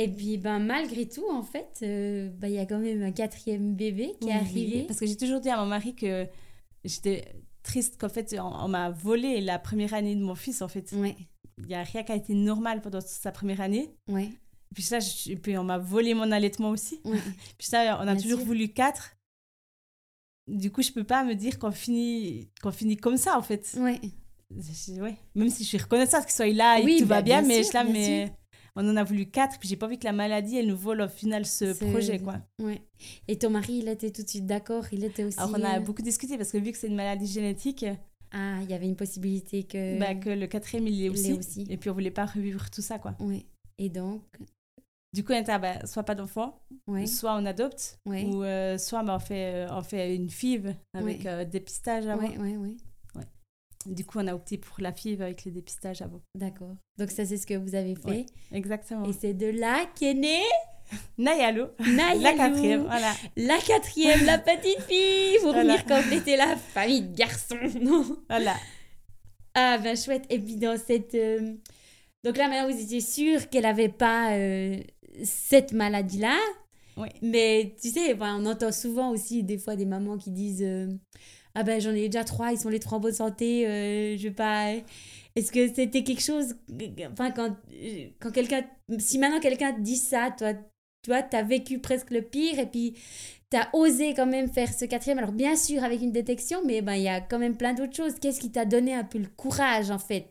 Et puis ben malgré tout en fait euh, ben, il y a quand même un quatrième bébé qui est arrivé. Parce que j'ai toujours dit à mon mari que j'étais triste qu'en fait, on, on m'a volé la première année de mon fils, en fait. Ouais. Il n'y a rien qui a été normal pendant sa première année. Ouais. Puis ça, je- puis on m'a volé mon allaitement aussi. Ouais. (laughs) Puis ça, on a Bien toujours sûr. voulu quatre. Du coup, je peux pas me dire qu'on finit, qu'on finit comme ça, en fait. Ouais. Ouais. Même si je suis reconnaissante qu'il soit là et Oui, que tout bah, va bien, bien mais sûr, je là, bien mais on en a voulu quatre, puis j'ai pas envie que la maladie, elle nous vole au final ce projet, quoi. Ouais. Et ton mari il était tout de suite d'accord, il était aussi Alors on a euh, beaucoup discuté parce que vu que c'est une maladie génétique, Ah, il y avait une possibilité que bah, que le quatrième il l'est aussi. aussi. Et puis on voulait pas revivre tout ça, quoi. Ouais. Et donc? Du coup, on était, ah, bah, soit pas d'enfant, ouais. soit on adopte, Ouais. ou euh, soit bah, on, fait, euh, on fait une FIV avec euh, dépistage avant. Ouais, ouais, ouais. Du coup, on a opté pour la FIV avec le dépistage avant. D'accord. Donc ça c'est ce que vous avez fait. Ouais. Exactement. Et c'est de là qu'est née Nayalo, Nayalou. la quatrième, voilà. La quatrième, la petite fille, pour Voilà. venir compléter la famille de garçons. Non (laughs) voilà. Ah ben chouette. Et puis dans cette... euh, Donc là maintenant vous étiez sûr qu'elle avait pas euh, cette maladie-là. Ouais. Mais tu sais, ben, on entend souvent aussi des fois des mamans qui disent euh, Ah ben j'en ai déjà trois, ils sont les trois en bonne santé, euh, je vais pas. Est-ce que c'était quelque chose. Enfin, quand, quand quelqu'un. Si maintenant quelqu'un te dit ça, toi, tu vois, t'as vécu presque le pire et puis t'as osé quand même faire ce quatrième. Alors, bien sûr, avec une détection, mais ben, il y a quand même plein d'autres choses. Qu'est-ce qui t'a donné un peu le courage, en fait?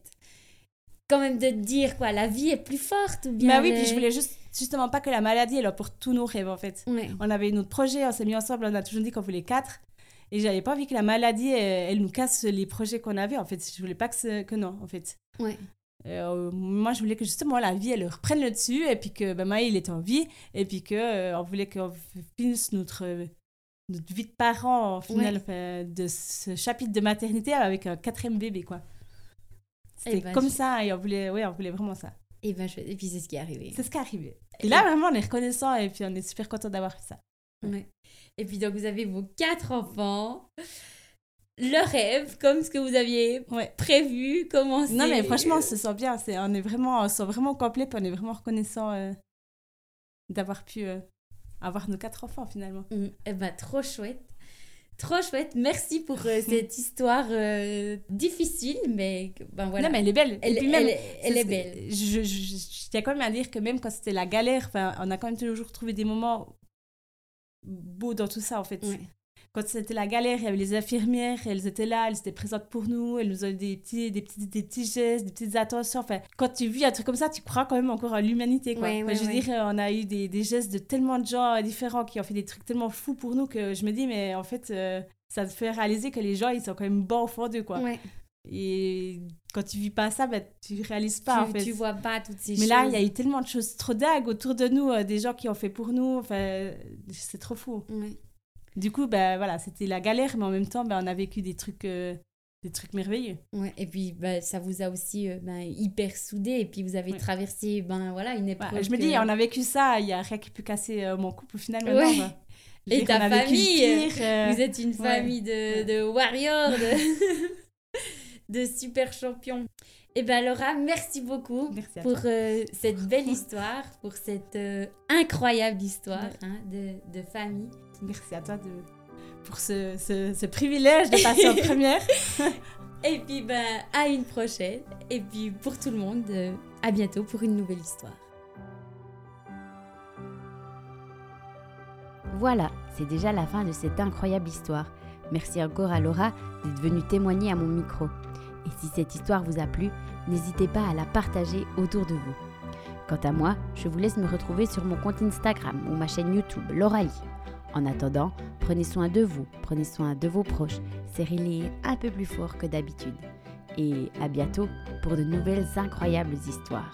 Quand même de te dire, quoi, la vie est plus forte ou bien. Bah oui, le- puis je voulais juste, justement pas que la maladie, elle pour tous nos rêves, en fait. Ouais. On avait notre projet, on s'est mis ensemble, on a toujours dit qu'on voulait quatre. Et j'avais pas envie que la maladie, elle, elle nous casse les projets qu'on avait, en fait. Je voulais pas que, que non, en fait. Ouais. Euh, moi, je voulais que justement la vie, elle reprenne le dessus, et puis que ben, Maë, il était en vie, et puis que euh, on voulait qu'on finisse notre, notre vie de parents, au final, Ouais. de ce chapitre de maternité avec un quatrième bébé, quoi. C'était Eh ben, comme je- ça, et on voulait, ouais, on voulait vraiment ça. Et, ben, je- et puis c'est ce qui est arrivé. C'est ce qui est arrivé. Et là, vraiment, on est reconnaissant, et puis on est super content d'avoir fait ça. Ouais. Et puis donc vous avez vos quatre enfants, le rêve, comme ce que vous aviez Ouais. prévu, commencé. Non, mais franchement, on se sent bien. C'est, on est vraiment, on se sent vraiment complet, puis on est vraiment reconnaissant euh, d'avoir pu euh, avoir nos quatre enfants finalement. Mm, Eh ben, trop chouette. Trop chouette. Merci pour euh, (laughs) cette histoire euh, difficile, mais ben voilà. Non, mais elle est belle. elle, Et puis même, elle- est belle. Je, je, je, je tiens quand même à dire que même quand c'était la galère, on a quand même toujours trouvé des moments beaux dans tout ça en fait. Ouais. Quand c'était la galère, il y avait les infirmières, elles étaient là, elles étaient présentes pour nous, elles nous donnaient des petits, des petits, des petits gestes, des petites attentions. Enfin, quand tu vis un truc comme ça, tu crois quand même encore à l'humanité. Quoi. Ouais, Enfin, ouais, je veux dire, euh, on a eu des, des gestes de tellement de gens euh, différents qui ont fait des trucs tellement fous pour nous que je me dis, mais en fait, euh, ça te fait réaliser que les gens, ils sont quand même bons au fond d'eux. Quoi. Et quand tu vis pas ça, ben, tu réalises pas tu, en fait. tu vois pas toutes ces Mais choses. là, il y a eu tellement de choses trop dingues autour de nous, euh, des gens qui ont fait pour nous. Enfin, c'est trop fou. Du coup, ben voilà, c'était la galère, mais en même temps, ben, on a vécu des trucs, euh, des trucs merveilleux. Ouais, et puis bah, ça vous a aussi euh, ben, hyper soudé et puis vous avez Ouais. traversé ben voilà une épreuve. Ouais, je me dis, on a vécu ça, il y a rien qui peut casser euh, mon couple au final. Maintenant, Et ta famille, pire, Vous êtes une famille de, de warriors, de, (laughs) de super champions. Et ben Laura, merci beaucoup Merci pour euh, cette belle histoire, pour cette euh, incroyable histoire hein, de, de famille. Merci à toi de, pour ce, ce, ce privilège de passer en (laughs) première. Et puis ben à une prochaine. Et puis pour tout le monde, euh, à bientôt pour une nouvelle histoire. Voilà, c'est déjà la fin de cette incroyable histoire. Merci encore à Laura d'être venue témoigner à mon micro. Et si cette histoire vous a plu, n'hésitez pas à la partager autour de vous. Quant à moi, je vous laisse me retrouver sur mon compte Instagram ou ma chaîne YouTube, Lauralie. En attendant, prenez soin de vous, prenez soin de vos proches, serrez-les un peu plus fort que d'habitude. Et à bientôt pour de nouvelles incroyables histoires.